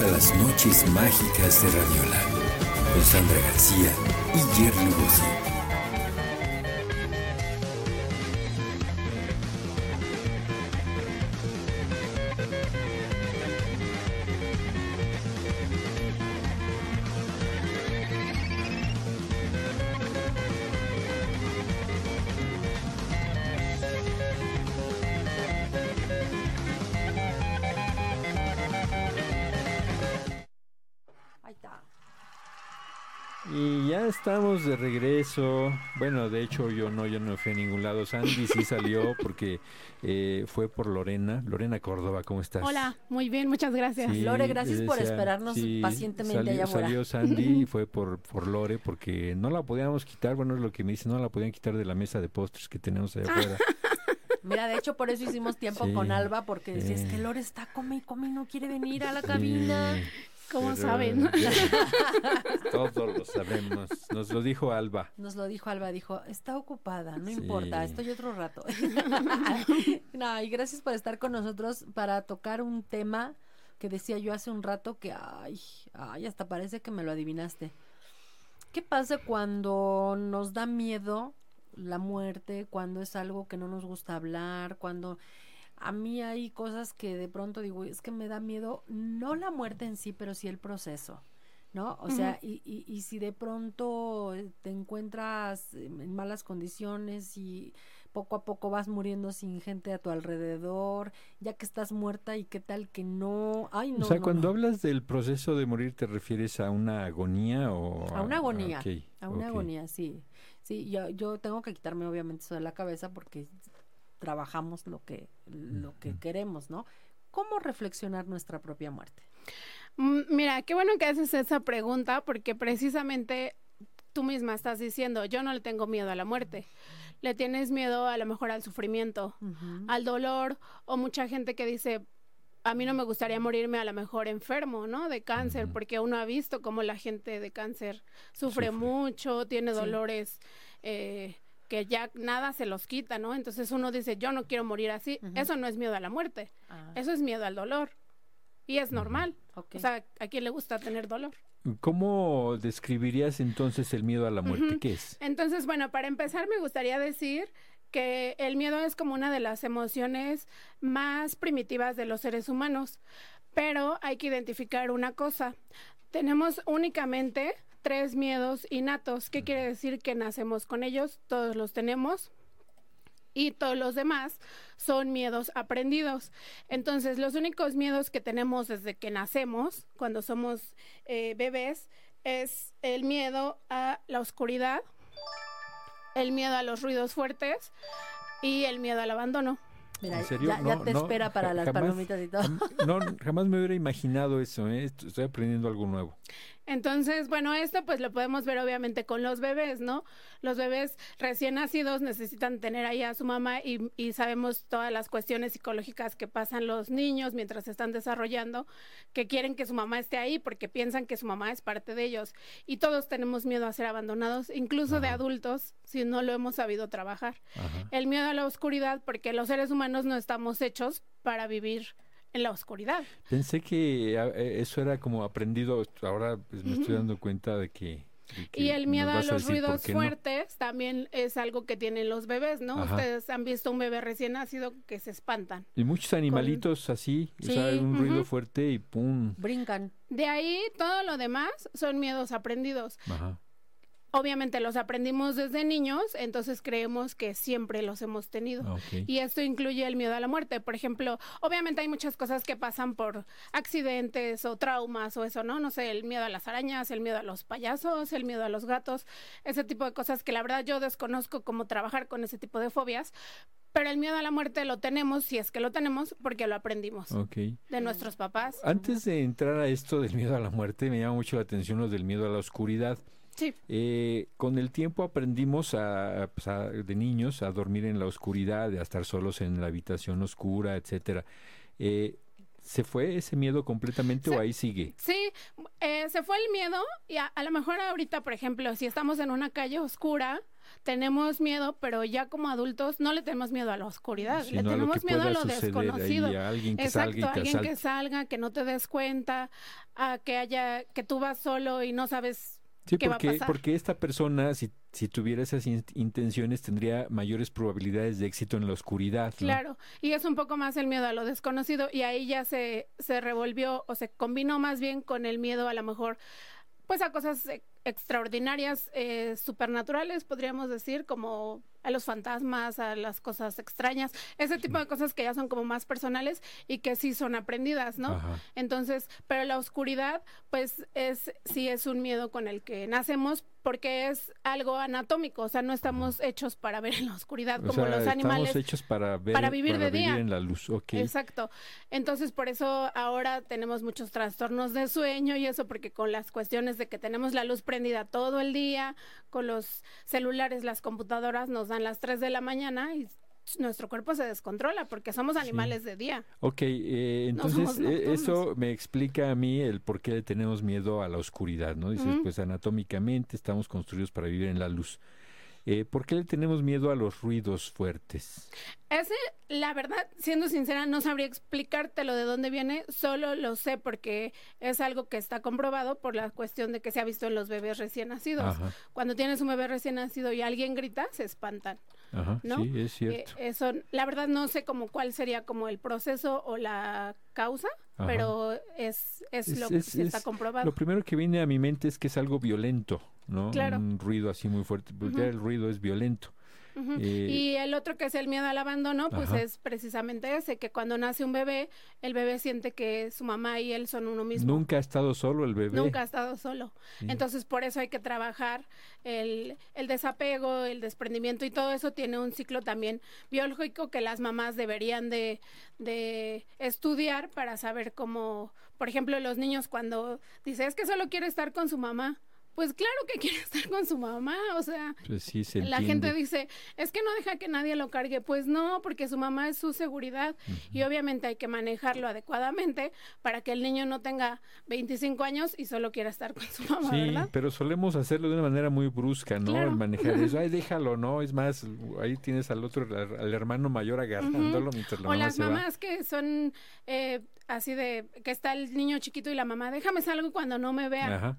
A las noches mágicas de Radiola con Sandra García y Jerry Lugosi. Estamos de regreso. Bueno, de hecho yo no, yo no fui a ningún lado. Sandy sí salió porque eh, fue por Lorena. Lorena Córdoba, ¿cómo estás? Hola, muy bien, muchas gracias. Lore, gracias por esperarnos pacientemente allá afuera. Salió Sandy y fue por, por Lore porque no la podíamos quitar, bueno es lo que me dice, no la podían quitar de la mesa de postres que tenemos allá afuera. Mira, de hecho por eso hicimos tiempo con Alba porque decía, es que Lore está come y come y no quiere venir a la cabina. ¿Cómo saben? Todos lo sabemos. Nos lo dijo Alba. Nos lo dijo Alba, dijo, está ocupada, no importa, estoy otro rato. no, y gracias por estar con nosotros para tocar un tema que decía yo hace un rato que, ay, ay, hasta parece que me lo adivinaste. ¿Qué pasa cuando nos da miedo la muerte, cuando es algo que no nos gusta hablar, cuando a mí hay cosas que de pronto digo, es que me da miedo, no la muerte en sí, pero sí el proceso, ¿no? O sea, y, y, y, si de pronto eh, te encuentras en malas condiciones y poco a poco vas muriendo sin gente a tu alrededor, ya que estás muerta y qué tal que no, ay no. O sea, cuando hablas del proceso de morir, ¿te refieres a una agonía o a, una agonía? a una agonía, sí. Sí, yo, yo tengo que quitarme obviamente eso de la cabeza porque trabajamos lo que, lo que queremos, ¿no? ¿Cómo reflexionar nuestra propia muerte? Mm, mira, qué bueno que haces esa pregunta porque precisamente tú misma estás diciendo, yo no le tengo miedo a la muerte. Le tienes miedo a lo mejor al sufrimiento, al dolor o mucha gente que dice, a mí no me gustaría morirme a lo mejor enfermo, ¿no? De cáncer, porque uno ha visto cómo la gente de cáncer sufre, mucho, tiene dolores eh, que ya nada se los quita, ¿no? Entonces uno dice, yo no quiero morir así. Eso no es miedo a la muerte, ah. eso es miedo al dolor. Y es normal. O sea, ¿a quién le gusta tener dolor? ¿Cómo describirías entonces el miedo a la muerte? ¿Qué es? Entonces, bueno, para empezar me gustaría decir que el miedo es como una de las emociones más primitivas de los seres humanos, pero hay que identificar una cosa. Tenemos únicamente tres miedos innatos. ¿Qué quiere decir que nacemos con ellos? Todos los tenemos. Y todos los demás son miedos aprendidos. Entonces, los únicos miedos que tenemos desde que nacemos, cuando somos eh, bebés, es el miedo a la oscuridad, el miedo a los ruidos fuertes y el miedo al abandono. Mira, Ya, te espera para las palomitas y todo. No, jamás me hubiera imaginado eso, ¿eh? estoy aprendiendo algo nuevo. Entonces, bueno, esto pues lo podemos ver obviamente con los bebés, ¿no? Los bebés recién nacidos necesitan tener ahí a su mamá y, y, sabemos todas las cuestiones psicológicas que pasan los niños mientras se están desarrollando, que quieren que su mamá esté ahí porque piensan que su mamá es parte de ellos. Y todos tenemos miedo a ser abandonados, incluso de adultos, si no lo hemos sabido trabajar. El miedo a la oscuridad porque los seres humanos no estamos hechos para vivir en la oscuridad. Pensé que eh, eso era como aprendido, ahora pues, me estoy dando cuenta de que... y el miedo a los ruidos fuertes también es algo que tienen los bebés, ¿no? Ustedes han visto un bebé recién nacido que se espantan. Y muchos animalitos así, o sea, un ruido fuerte y pum. Brincan. De ahí todo lo demás son miedos aprendidos. Ajá obviamente los aprendimos desde niños, entonces creemos que siempre los hemos tenido. Ah, y esto incluye el miedo a la muerte. Por ejemplo, obviamente hay muchas cosas que pasan por accidentes o traumas o eso, ¿no? No sé, el miedo a las arañas, el miedo a los payasos, el miedo a los gatos, ese tipo de cosas que la verdad yo desconozco cómo trabajar con ese tipo de fobias. Pero el miedo a la muerte lo tenemos, si es que lo tenemos, porque lo aprendimos de nuestros papás. Antes de entrar a esto del miedo a la muerte, me llama mucho la atención lo del miedo a la oscuridad. Sí. Eh, con el tiempo aprendimos pues, a, de niños a dormir en la oscuridad, a estar solos en la habitación oscura, etcétera. Eh, ¿Se fue ese miedo completamente o ahí sigue? Sí, eh, se fue el miedo y a, lo mejor ahorita, por ejemplo, si estamos en una calle oscura, tenemos miedo, pero ya como adultos no le tenemos miedo a la oscuridad, Sino le a tenemos miedo a lo ahí, desconocido. a alguien que Exacto, salga alguien que salga, que no te des cuenta, a que haya, que tú vas solo y no sabes Sí, ¿Qué va a porque, pasar? porque esta persona, si, si tuviera esas in- intenciones, tendría mayores probabilidades de éxito en la oscuridad. ¿no? Claro, y es un poco más el miedo a lo desconocido y ahí ya se, se revolvió o se combinó más bien con el miedo a lo mejor pues a cosas e- extraordinarias, eh, supernaturales, podríamos decir, como a los fantasmas, a las cosas extrañas, ese tipo de cosas que ya son como más personales y que sí son aprendidas, ¿no? Ajá. Entonces, pero la oscuridad, pues es sí es un miedo con el que nacemos porque es algo anatómico, o sea, no estamos hechos para ver en la oscuridad O como sea, los animales. estamos hechos para ver, para vivir de día. en la luz. Ok. Exacto. Entonces, por eso ahora tenemos muchos trastornos de sueño y eso porque con las cuestiones de que tenemos la luz prendida todo el día, con los celulares, las computadoras nos dan las 3 de la mañana y nuestro cuerpo se descontrola porque somos animales de día. Ok, eh, entonces eh, eso me explica a mí el por qué le tenemos miedo a la oscuridad, ¿no? Dices, pues anatómicamente estamos construidos para vivir en la luz. Eh, ¿Por qué le tenemos miedo a los ruidos fuertes? Ese, la verdad, siendo sincera, no sabría explicártelo de dónde viene, solo lo sé porque es algo que está comprobado por la cuestión de que se ha visto en los bebés recién nacidos. Ajá, Cuando tienes un bebé recién nacido y alguien grita, se espantan. ajá, ¿no? sí, es cierto. Eh, eso, la verdad no sé como cuál sería como el proceso o la causa, Ajá. pero es, es, Es- lo que es- está es comprobado. Lo primero que viene a mi mente es que es algo violento, ¿no? Claro. Un ruido así muy fuerte, porque el ruido es violento. Eh, y el otro que es el miedo al abandono, pues Ajá. es precisamente ese, que cuando nace un bebé, el bebé siente que su mamá y él son uno mismo. Nunca ha estado solo el bebé. Nunca ha estado solo. Sí. Entonces, por eso hay que trabajar el, el desapego, el desprendimiento y todo eso tiene un ciclo también biológico que las mamás deberían de, de estudiar para saber cómo, por ejemplo, los niños cuando dicen, es que solo quiere estar con su mamá. Pues claro que quiere estar con su mamá, o sea, Pues sí, se la gente dice, es que no deja que nadie lo cargue. Pues no, porque su mamá es su seguridad y obviamente hay que manejarlo adecuadamente para que el niño no tenga 25 años y solo quiera estar con su mamá, Sí, ¿verdad? pero solemos hacerlo de una manera muy brusca, ¿no? Claro. El manejar eso, ay, déjalo, ¿no? Es más, ahí tienes al otro, al, hermano mayor agarrándolo mientras la o mamá las se va. mamás que son eh, así de que está el niño chiquito y la mamá, déjame salgo cuando no me vea. Ajá.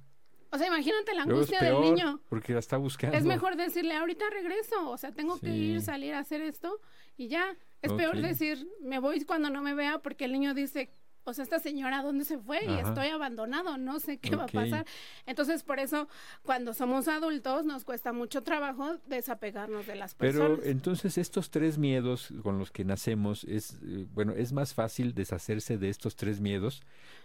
O sea, imagínate la Luego angustia peor, del niño. porque la está buscando. Es mejor decirle, ahorita regreso, o sea, tengo que ir, salir a hacer esto y ya. Es peor decir, me voy cuando no me vea porque el niño dice, o sea, esta señora, ¿dónde se fue? Y estoy abandonado, no sé qué va a pasar. Entonces, por eso, cuando somos adultos, nos cuesta mucho trabajo desapegarnos de las Pero personas. entonces estos tres miedos con los que nacemos, es eh, bueno, es más fácil deshacerse de estos tres miedos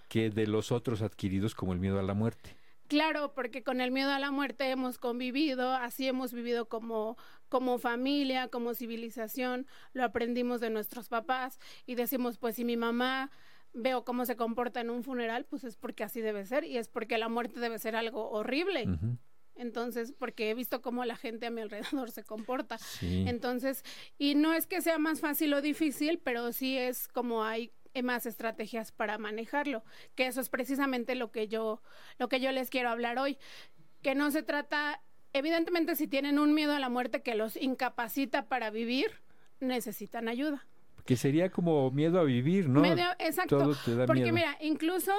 que de los otros adquiridos como el miedo a la muerte. Claro, porque con el miedo a la muerte hemos convivido, así hemos vivido como, como familia, como civilización, lo aprendimos de nuestros papás y decimos, pues si mi mamá veo cómo se comporta en un funeral, pues es porque así debe ser y es porque la muerte debe ser algo horrible. Entonces, porque he visto cómo la gente a mi alrededor se comporta. Sí. Entonces, y no es que sea más fácil o difícil, pero sí es como hay más estrategias para manejarlo, que eso es precisamente lo que yo lo que yo les quiero hablar hoy, que no se trata evidentemente si tienen un miedo a la muerte que los incapacita para vivir, necesitan ayuda. que sería como miedo a vivir, ¿no? Medio- exacto. Todo te da Porque miedo. mira, incluso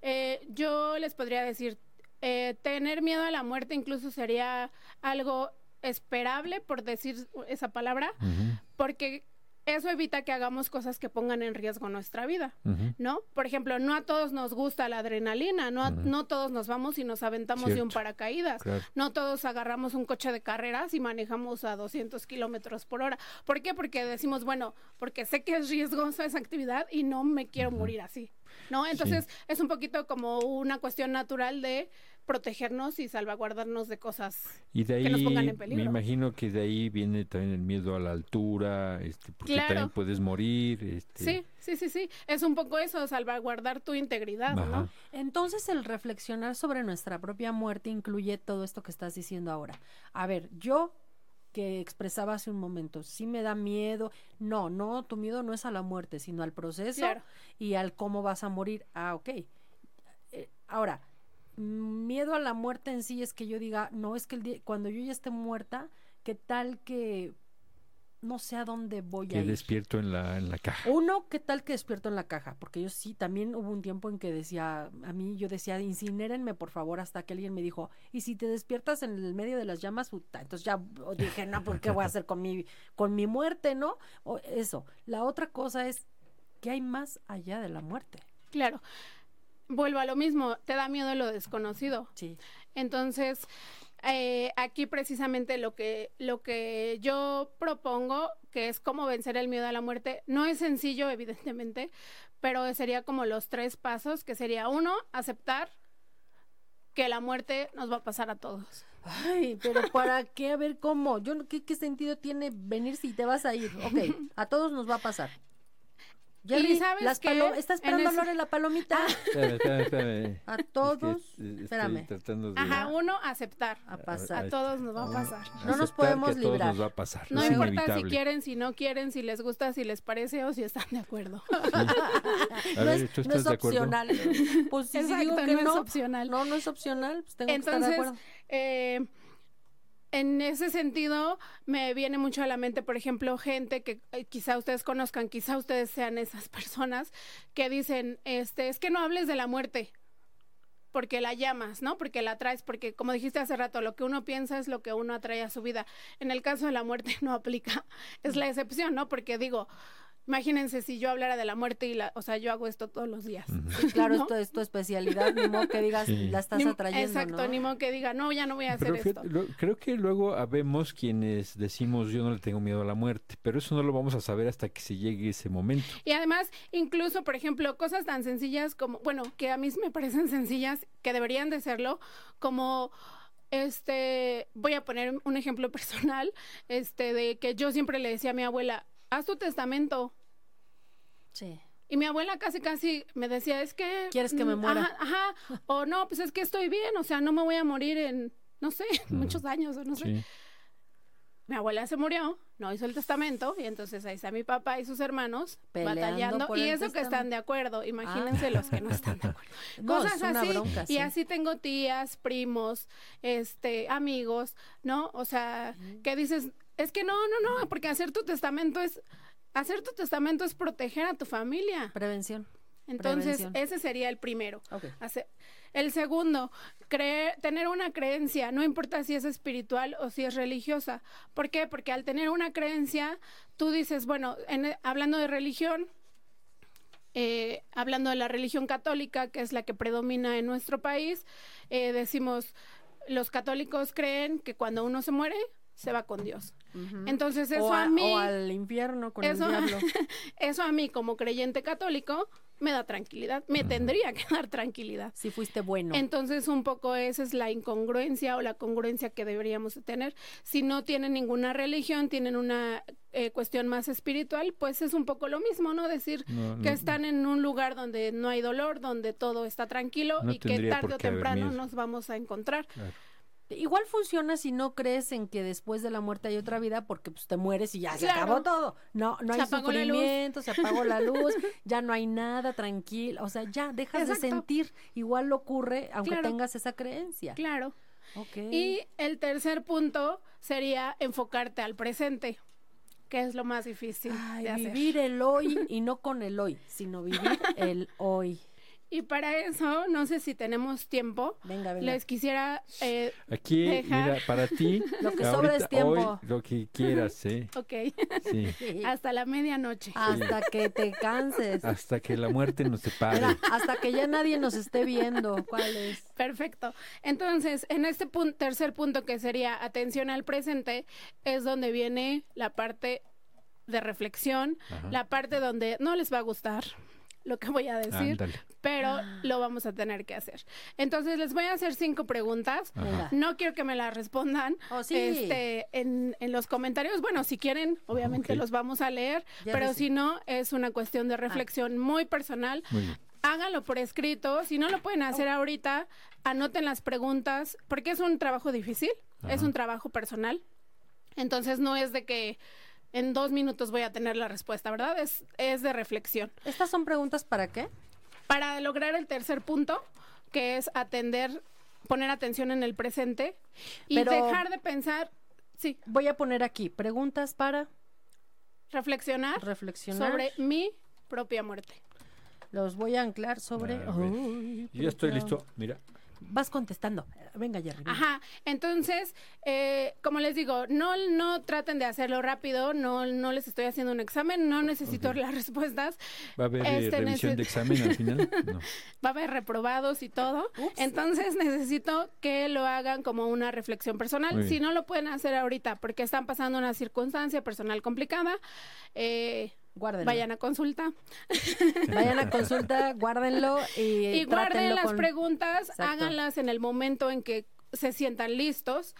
eh, yo les podría decir, eh, tener miedo a la muerte incluso sería algo esperable, por decir esa palabra, porque eso evita que hagamos cosas que pongan en riesgo nuestra vida. ¿No? Por ejemplo, no a todos nos gusta la adrenalina, no, a- no todos nos vamos y nos aventamos de un paracaídas. Claro. No todos agarramos un coche de carreras y manejamos a 200 kilómetros por hora. ¿Por qué? Porque decimos, bueno, porque sé que es riesgosa esa actividad y no me quiero morir así. ¿No? Entonces es un poquito como una cuestión natural de protegernos y salvaguardarnos de cosas. Y de ahí que nos pongan en me peligro. imagino que de ahí viene también el miedo a la altura, este, porque Claro. también puedes morir, este, Sí, sí, sí, sí. Es un poco eso, salvaguardar tu integridad, Ajá. ¿no? Entonces el reflexionar sobre nuestra propia muerte incluye todo esto que estás diciendo ahora. A ver, yo que expresaba hace un momento, sí me da miedo. No, no, tu miedo no es a la muerte, sino al proceso Claro. y al cómo vas a morir. Ah, ok. Eh, ahora, miedo a la muerte en sí es que yo diga, no, es que el día- cuando yo ya esté muerta, ¿qué tal que no sé a dónde voy a Que ir? despierto en la, en la caja. Uno, ¿qué tal que despierto en la caja? Porque yo sí, también hubo un tiempo en que decía, a mí yo decía, incinérenme por favor, hasta que alguien me dijo, y si te despiertas en el medio de las llamas, puta, entonces ya dije, no, ¿por qué voy a hacer con mi, con mi muerte, no? O eso. La otra cosa es, ¿qué hay más allá de la muerte? Claro. Vuelvo a lo mismo, te da miedo lo desconocido. Sí. Entonces, eh, aquí precisamente lo que, lo que yo propongo, que es cómo vencer el miedo a la muerte, no es sencillo, evidentemente, pero sería como los tres pasos, que sería uno, aceptar que la muerte nos va a pasar a todos. Ay, pero ¿para qué? A ver, ¿cómo? Yo, no- ¿qué, ¿Qué sentido tiene venir si te vas a ir? Ok, a todos nos va a pasar. Jerry, sabes las En esperando a ese- Lore la palomita? Espérame, espérame, espérame. A Es que, todos, eh, estoy espérame. de Ajá, uno, aceptar. a a- pasar. A todos nos va a pasar. No nos podemos que a todos librar. nos va a pasar. No es importa si inevitable. quieren, si no quieren, si les gusta, si les parece o si están de acuerdo. A no ver, es, ¿tú no es de acuerdo? opcional. Pues si Exacto, digo que no, no, es opcional. no, no es opcional, pues tengo que estar de Entonces, acuerdo. eh, en ese sentido, me viene mucho a la mente, por ejemplo, gente que eh, quizá ustedes conozcan, quizá ustedes sean esas personas que dicen, este, es que no hables de la muerte porque la llamas, ¿no? Porque la traes, porque como dijiste hace rato, lo que uno piensa es lo que uno atrae a su vida. En el caso de la muerte no aplica, es la excepción, ¿no? Porque digo, imagínense si yo hablara de la muerte y la, o sea, yo hago esto todos los días. Sí, claro, ¿no? esto es tu especialidad, ni modo que digas, Sí. la estás Ni- atrayendo, Exacto, ¿no? ni modo que diga, no, ya no voy a hacer Pero esto. lo- creo que luego habemos quienes decimos yo no le tengo miedo a la muerte, pero eso no lo vamos a saber hasta que se llegue ese momento. Y además, incluso, por ejemplo, cosas tan sencillas como, bueno, que a mí me parecen sencillas, que deberían de serlo, como este, voy a poner un ejemplo personal, este, de que yo siempre le decía a mi abuela, haz tu testamento. Sí. Y mi abuela casi, casi me decía, es que... ¿Quieres que me mm, muera? Ajá, ajá. O no, pues es que estoy bien, o sea, no me voy a morir en, no sé, muchos años, o no sé. Sí. Mi abuela se murió, no hizo el testamento, y entonces ahí está mi papá y sus hermanos Peleando batallando. por Y eso que están de acuerdo, imagínense los que no están de acuerdo. No, Cosas es una así. bronca, sí. Y así tengo tías, primos, este, amigos, ¿no? O sea, que dices, es que no, no, no, porque hacer tu testamento es, hacer tu testamento es proteger a tu familia. Prevención. Entonces, prevención. ese sería el primero. Hacer- El segundo, creer, tener una creencia, no importa si es espiritual o si es religiosa. ¿Por qué? Porque al tener una creencia, tú dices, bueno, en- hablando de religión, eh, hablando de la religión católica, que es la que predomina en nuestro país, eh, decimos, los católicos creen que cuando uno se muere, se va con Dios. Entonces, eso o, a, mí... o al infierno con Eso- el diablo. Eso a mí como creyente católico me da tranquilidad, me tendría que dar tranquilidad. Si fuiste bueno. Entonces un poco esa es la incongruencia o la congruencia que deberíamos de tener. Si no tienen ninguna religión, tienen una eh, cuestión más espiritual, pues es un poco lo mismo, ¿no? Decir No, que están en un lugar donde no hay dolor, donde todo está tranquilo No y que tarde o temprano nos vamos a encontrar. Claro. Igual funciona si no crees en que después de la muerte hay otra vida, porque pues te mueres y ya se Claro. acabó todo. No, no Se hay sufrimiento, se apagó la luz, ya no hay nada, tranquilo. O sea, ya dejas de sentir. Igual lo ocurre aunque Claro. tengas esa creencia. Claro. Ok. Y el tercer punto sería enfocarte al presente, que es lo más difícil Ay, de hacer. vivir el hoy y no con el hoy, sino vivir el hoy. Y para eso, no sé si tenemos tiempo, Venga, venga. les quisiera... eh, Aquí, Deja. mira, para ti, Lo que sobra es tiempo. hoy, lo que quieras, ¿eh? ok, Sí. hasta la medianoche. Hasta que te canses. Hasta que la muerte nos separe. Mira, hasta que ya nadie nos esté viendo. ¿Cuál es? Perfecto. Entonces, en este pun- tercer punto que sería atención al presente, es donde viene la parte de reflexión, Ajá. la parte donde no les va a gustar lo que voy a decir, Ándale. pero lo vamos a tener que hacer. Entonces, les voy a hacer cinco preguntas. Ajá. No quiero que me las respondan Oh, sí. este, en, en los comentarios. Bueno, si quieren, obviamente Ok. los vamos a leer, Ya pero si no, es una cuestión de reflexión muy personal. Muy bien. Háganlo por escrito. Si no lo pueden hacer Oh. ahorita, anoten las preguntas, porque es un trabajo difícil, es Ajá. un trabajo personal. Entonces, no es de que en dos minutos voy a tener la respuesta, ¿verdad? Es, es de reflexión. ¿Estas son preguntas para qué? Para lograr el tercer punto, que es atender, poner atención en el presente y Pero- dejar de pensar Sí, Voy a poner aquí preguntas para reflexionar reflexionar. sobre mi propia muerte. Los voy a anclar sobre. Ver. Ay, Yo ya estoy listo. Mira. Vas contestando. Venga, Jerry. venga. Ajá, entonces, eh, como les digo, no, no traten de hacerlo rápido, no, no les estoy haciendo un examen, no necesito las respuestas, ¿Va a haber eh, Este revisión de examen al final? No. va a haber reprobados y todo. Ups. Entonces necesito que lo hagan como una reflexión personal. Si no lo pueden hacer ahorita porque están pasando una circunstancia personal complicada, eh, Guárdenlo. vayan a consulta. Vayan a consulta, guárdenlo y, y guarden las con- preguntas, Exacto. háganlas en el momento en que se sientan listos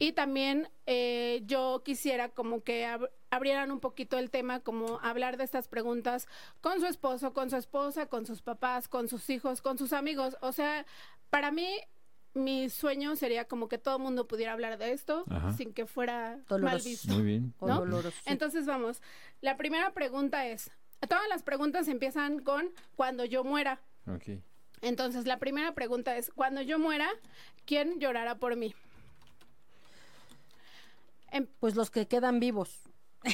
y también eh, yo quisiera como que ab- abrieran un poquito el tema, como hablar de estas preguntas con su esposo, con su esposa, con sus papás, con sus hijos, con sus amigos. O sea, para mí mi sueño sería como que todo el mundo pudiera hablar de esto Ajá. sin que fuera mal Doloroso. visto. Muy bien. o ¿no? doloroso, sí. Entonces vamos, la primera pregunta es, todas las preguntas empiezan con cuando yo muera. Ok. Entonces, la primera pregunta es, cuando yo muera, ¿quién llorará por mí? Pues los que quedan vivos.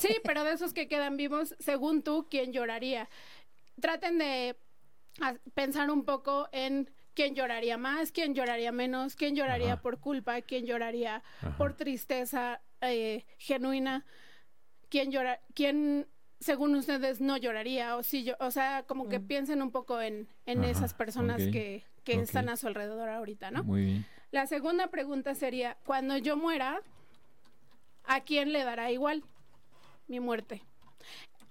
Sí, pero de esos que quedan vivos, según tú, ¿quién lloraría? Traten de ah, pensar un poco en quién lloraría más, quién lloraría menos, quién lloraría Ajá. por culpa, quién lloraría Ajá. por tristeza eh, genuina, quién llora, quién según ustedes no lloraría o sí yo, o sea, como que Mm. piensen un poco en, en Ajá, esas personas que, que están a su alrededor ahorita, ¿no? Muy bien. La segunda pregunta sería, cuando yo muera, ¿a quién le dará igual mi muerte?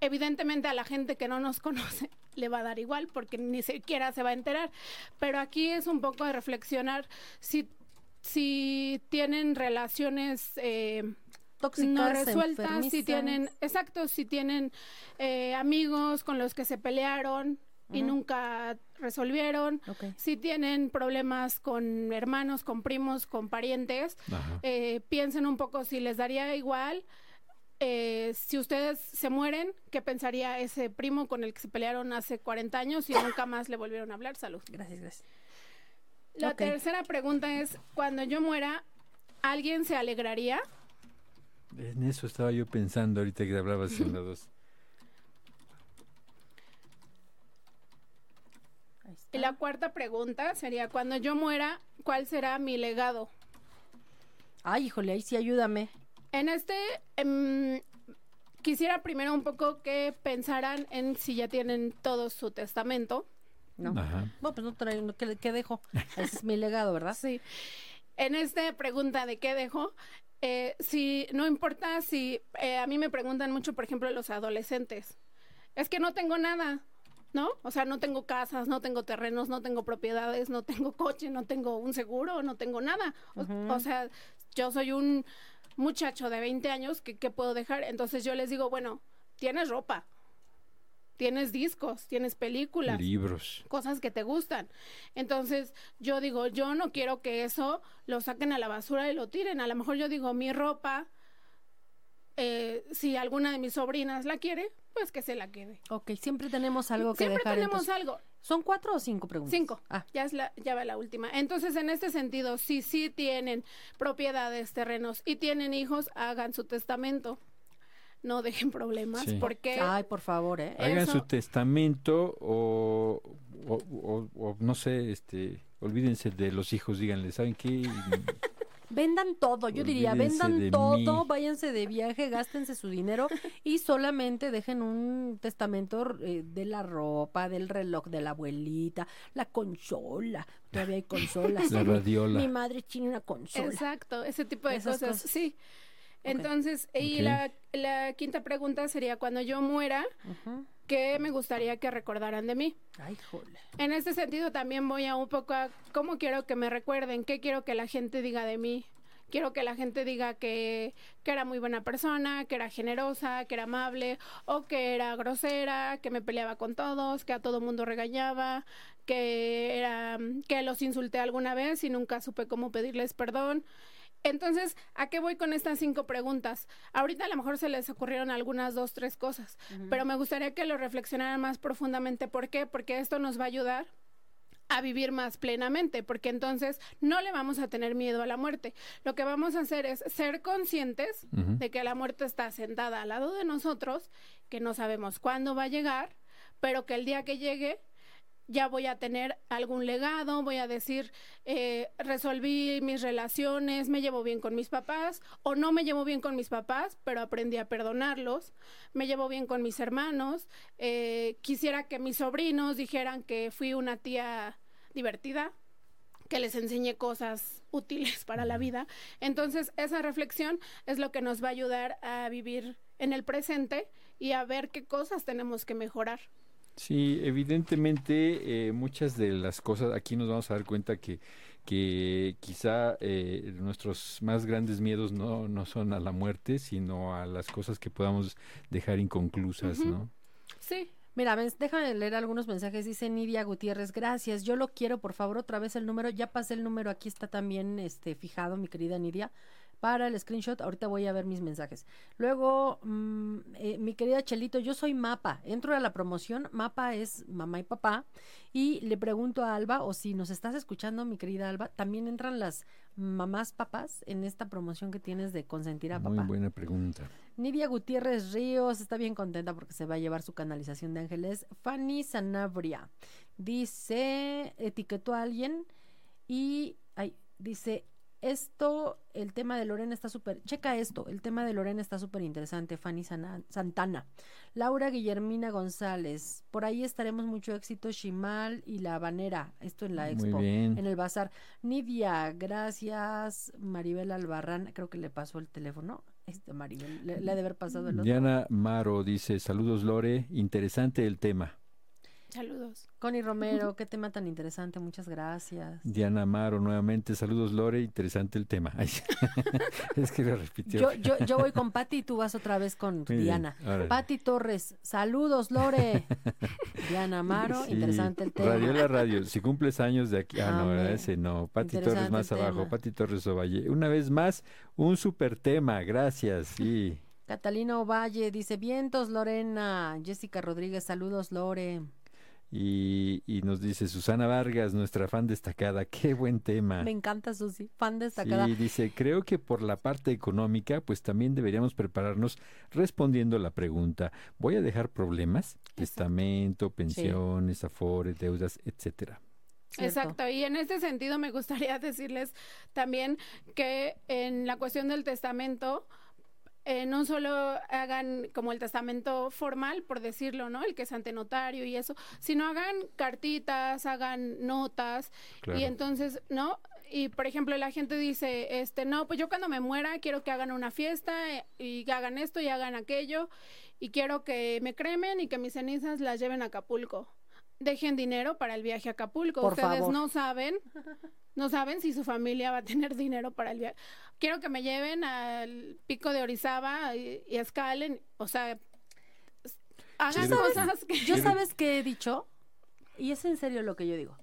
Evidentemente a la gente que no nos conoce le va a dar igual porque ni siquiera se va a enterar, pero aquí es un poco de reflexionar si, si tienen relaciones eh, Tóxicas, no resueltas, si tienen, exacto, si tienen eh, amigos con los que se pelearon y nunca resolvieron, si tienen problemas con hermanos, con primos, con parientes, eh, piensen un poco si les daría igual. Eh, si ustedes se mueren, ¿qué pensaría ese primo con el que se pelearon hace 40 años y nunca más le volvieron a hablar? Salud. Gracias, gracias. La tercera pregunta es, cuando yo muera, ¿alguien se alegraría? En eso estaba yo pensando ahorita que hablabas en la dos. Ahí está. Y la cuarta pregunta sería, cuando yo muera, ¿cuál será mi legado? Ay, híjole, ahí sí ayúdame. En este, em, quisiera primero un poco que pensaran en si ya tienen todo su testamento. No. Ajá. Bueno, pues no traigo, ¿qué, qué dejo? Ese es mi legado, ¿verdad? Sí. En esta pregunta de qué dejo, eh, si no importa si eh, a mí me preguntan mucho, por ejemplo, los adolescentes, es que no tengo nada, ¿no? O sea, no tengo casas, no tengo terrenos, no tengo propiedades, no tengo coche, no tengo un seguro, no tengo nada. O sea, yo soy un muchacho de 20 años que ¿qué puedo dejar. Entonces yo les digo, bueno, tienes ropa, tienes discos, tienes películas Libros. cosas que te gustan. Entonces, yo digo, yo no quiero que eso lo saquen a la basura y lo tiren. A lo mejor yo digo, mi ropa, eh, si alguna de mis sobrinas la quiere, pues que se la quede. Ok, siempre tenemos algo que Siempre dejar. tenemos entonces. algo. ¿Son cuatro o cinco preguntas? Cinco. Ah, Ya, es la, ya va la última. Entonces, en este sentido, si sí tienen propiedades, terrenos y tienen hijos, hagan su testamento. No dejen problemas, Sí. porque ay, por favor, ¿eh? Hagan Eso- su testamento o, o, o- o no sé, este, olvídense de los hijos, díganle, ¿saben qué? Vendan todo, yo diría, vendan todo, mí. váyanse de viaje, gástense su dinero y solamente dejen un testamento eh, de la ropa, del reloj de la abuelita, la consola, todavía hay consolas. La Mi- radiola. Mi madre tiene una consola. Exacto, ese tipo de cosas, cosas. sí. Entonces, y la, la quinta pregunta sería, cuando yo muera. ¿Qué me gustaría que recordaran de mí? Ay. En este sentido también voy a un poco a cómo quiero que me recuerden, qué quiero que la gente diga de mí. Quiero que la gente diga que, que era muy buena persona, que era generosa, que era amable, o que era grosera, que me peleaba con todos, que a todo mundo regañaba, que era que los insulté alguna vez y nunca supe cómo pedirles perdón. Entonces, ¿a qué voy con estas cinco preguntas? Ahorita a lo mejor se les ocurrieron algunas dos, tres cosas, pero me gustaría que lo reflexionaran más profundamente. ¿Por qué? Porque esto nos va a ayudar a vivir más plenamente, porque entonces no le vamos a tener miedo a la muerte. Lo que vamos a hacer es ser conscientes de que la muerte está sentada al lado de nosotros, que no sabemos cuándo va a llegar, pero que el día que llegue ya voy a tener algún legado, voy a decir, eh, resolví mis relaciones, me llevo bien con mis papás, o no me llevo bien con mis papás, pero aprendí a perdonarlos, me llevo bien con mis hermanos, eh, quisiera que mis sobrinos dijeran que fui una tía divertida, que les enseñe cosas útiles para la vida. Entonces, esa reflexión es lo que nos va a ayudar a vivir en el presente y a ver qué cosas tenemos que mejorar. Sí, evidentemente eh, muchas de las cosas, aquí nos vamos a dar cuenta que, que quizá eh, nuestros más grandes miedos no, no son a la muerte, sino a las cosas que podamos dejar inconclusas. ¿no? Sí, Mira, déjame leer algunos mensajes. Dice Nidia Gutiérrez, gracias. Yo lo quiero, por favor, otra vez el número. Ya pasé el número, aquí está también este fijado, mi querida Nidia, para el screenshot. Ahorita voy a ver mis mensajes. Luego, mm, eh, mi querida Chelito, yo soy Mapa. Entro a la promoción. Mapa es mamá y papá. Y le pregunto a Alba, o si nos estás escuchando, mi querida Alba, también entran las mamás papás en esta promoción que tienes de consentir a Muy papá. buena pregunta. Nidia Gutiérrez Ríos está bien contenta porque se va a llevar su canalización de ángeles. Fanny Sanabria dice, etiquetó a alguien y ay, dice, esto, el tema de Lorena está súper, checa esto, el tema de Lorena está súper interesante, Fanny Sana- Santana. Laura Guillermina González, por ahí estaremos mucho éxito, Shimal y La Habanera, esto en la Muy expo, bien. en el bazar. Nidia, gracias, Maribel Albarrán, creo que le pasó el teléfono, este Maribel, le, le ha de haber pasado el otro. Diana Maro dice, saludos Lore, interesante el tema. Saludos. Connie Romero, qué tema tan interesante, muchas gracias. Diana Amaro nuevamente, saludos Lore, interesante el tema. Ay, es que lo repitió. Yo, yo, yo voy con Patti y tú vas otra vez con Muy bien, Diana. órale. Patti Torres, saludos Lore. Diana Amaro, Sí, interesante el tema. Radio la radio, si cumples años de aquí, ah no, ese no, Pati Torres más abajo. Pati Torres Ovalle. Una vez más, un super tema, gracias, sí. Catalina Ovalle dice, vientos Lorena. Jessica Rodríguez, saludos Lore. Y, y nos dice Susana Vargas, nuestra fan destacada, qué buen tema. Me encanta Susi, fan destacada. Sí, dice, creo que por la parte económica, pues también deberíamos prepararnos respondiendo la pregunta, ¿voy a dejar problemas? Testamento, pensiones, afores, deudas, etcétera. ¿cierto? Exacto, y en este sentido me gustaría decirles también que en la cuestión del testamento, eh, no solo hagan como el testamento formal, por decirlo, ¿no? El que es ante notario y eso, sino hagan cartitas, hagan notas, Claro. y entonces, ¿no? Y por ejemplo, la gente dice, este, no, pues yo cuando me muera quiero que hagan una fiesta eh, y que hagan esto y hagan aquello, y quiero que me cremen y que mis cenizas las lleven a Acapulco. Dejen dinero para el viaje a Acapulco. Por Ustedes favor. no saben, no saben si su familia va a tener dinero para el viaje. Quiero que me lleven al pico de Orizaba y, y escalen, o sea, hagan Quiero- cosas que Yo sabes qué he dicho, y es en serio lo que yo digo.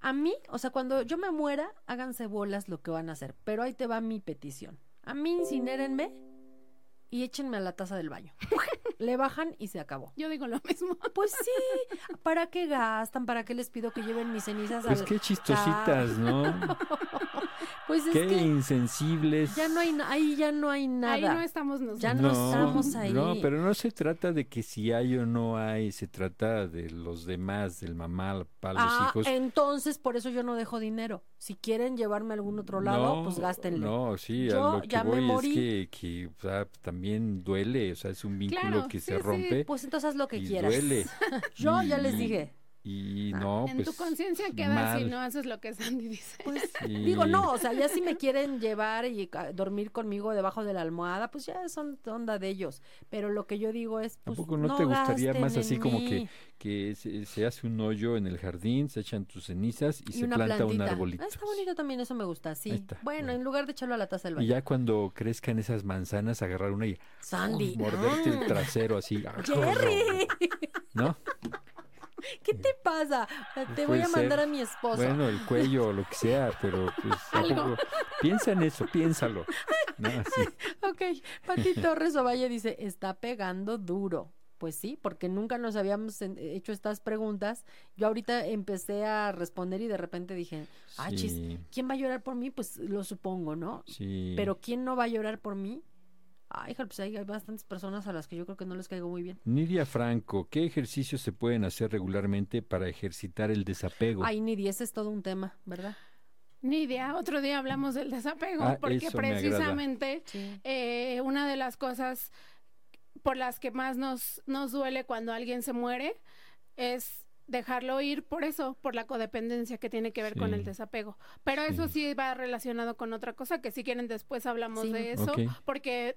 A mí, o sea, cuando yo me muera, háganse bolas lo que van a hacer, pero ahí te va mi petición. A mí incinérenme y échenme a la taza del baño. Le bajan y se acabó. yo digo lo mismo. Pues sí, ¿para qué gastan? ¿Para qué les pido que lleven mis cenizas Pues al- qué chistositas, ¿no? Pues es qué que insensibles. ya no hay, ahí ya no hay nada. Ahí no estamos nosotros. Ya no estamos ahí. No, pero no se trata de que si hay o no hay, se trata de los demás, del mamá, para los Ah, hijos. entonces por eso yo no dejo dinero. Si quieren llevarme a algún otro lado, No, pues gástenle. No, sí, Yo a lo que ya me voy morí. es que, que o sea, también duele, o sea, es un vínculo Claro, que sí, se sí. rompe Pues entonces haz lo que y quieras. duele. Yo ya les dije. Y Ah, no, en pues tu conciencia queda si no haces lo que Sandy dice. Pues Sí. digo, no, o sea, ya si me quieren llevar y ca- dormir conmigo debajo de la almohada, pues ya son onda de ellos. Pero lo que yo digo es, ¿A pues poco no, te gustaría más así como mí. que, que se, se hace un hoyo en el jardín, se echan tus cenizas y, y se planta plantita. un arbolito? Ah, está bonito también, eso me gusta, sí. Está, Bueno, bueno. en lugar de echarlo a la taza del Y baño. ya cuando crezcan esas manzanas, agarrar una y Sandy. morderte mm. el trasero así. Jerry, ¿No? ¿qué te pasa? Te voy a mandar ser. a mi esposo. Bueno, el cuello o lo que sea, pero pues piensa en eso, piénsalo. No. Ok, Pati Torres Ovalle dice, está pegando duro. Pues sí, porque nunca nos habíamos en- hecho estas preguntas. Yo ahorita empecé a responder y de repente dije, ah, chis, ¿quién va a llorar por mí? Pues lo supongo, ¿no? sí. Pero ¿quién no va a llorar por mí? Ay, híjole, pues hay, hay bastantes personas a las que yo creo que no les caigo muy bien. Nidia Franco, ¿qué ejercicios se pueden hacer regularmente para ejercitar el desapego? Ay, Nidi, ese es todo un tema, ¿verdad? Nidia, otro día hablamos del desapego, Ah, porque precisamente eh, una de las cosas por las que más nos, nos duele cuando alguien se muere es dejarlo ir por eso, por la codependencia que tiene que ver con el desapego. Pero eso Sí. va relacionado con otra cosa, que si quieren después hablamos Sí. de eso, porque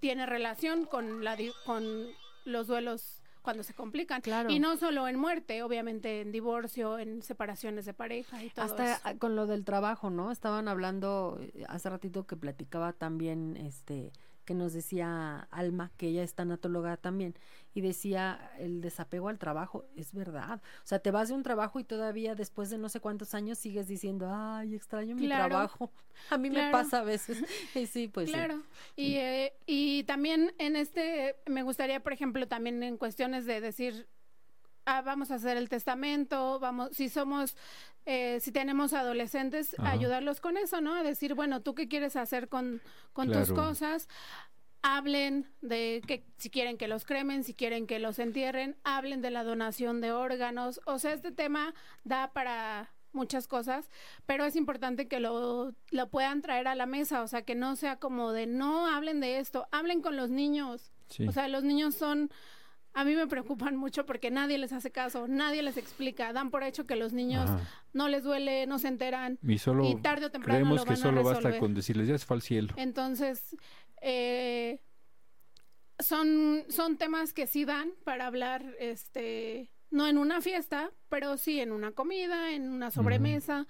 tiene relación con, la, con los duelos cuando se complican. Claro. Y no solo en muerte, obviamente en divorcio, en separaciones de pareja y todo Hasta eso. con lo del trabajo, ¿no? Estaban hablando eh, hace ratito que platicaba también, este, que nos decía Alma, que ella es tanatóloga también, y decía el desapego al trabajo, es verdad. O sea, te vas de un trabajo y todavía después de no sé cuántos años sigues diciendo, ay, extraño mi trabajo. A mí me pasa a veces. Y sí, pues sí. Claro. Y, eh, y también en este, me gustaría, por ejemplo, también en cuestiones de decir, ah, vamos a hacer el testamento, vamos, si somos, eh, si tenemos adolescentes, Ajá. ayudarlos con eso, ¿no? A decir, bueno, ¿tú qué quieres hacer con, con tus cosas? Hablen de que si quieren que los cremen, si quieren que los entierren, hablen de la donación de órganos. O sea, este tema da para muchas cosas, pero es importante que lo, lo puedan traer a la mesa, o sea, que no sea como de no hablen de esto, hablen con los niños. Sí. O sea, los niños son, a mí me preocupan mucho porque nadie les hace caso, nadie les explica, dan por hecho que los niños Ajá. no les duele, no se enteran. Y solo y tarde o temprano creemos lo que van a solo basta con decirles ya se fue al cielo. Entonces, eh, son, son temas que sí dan para hablar, este, no en una fiesta, pero sí en una comida, en una sobremesa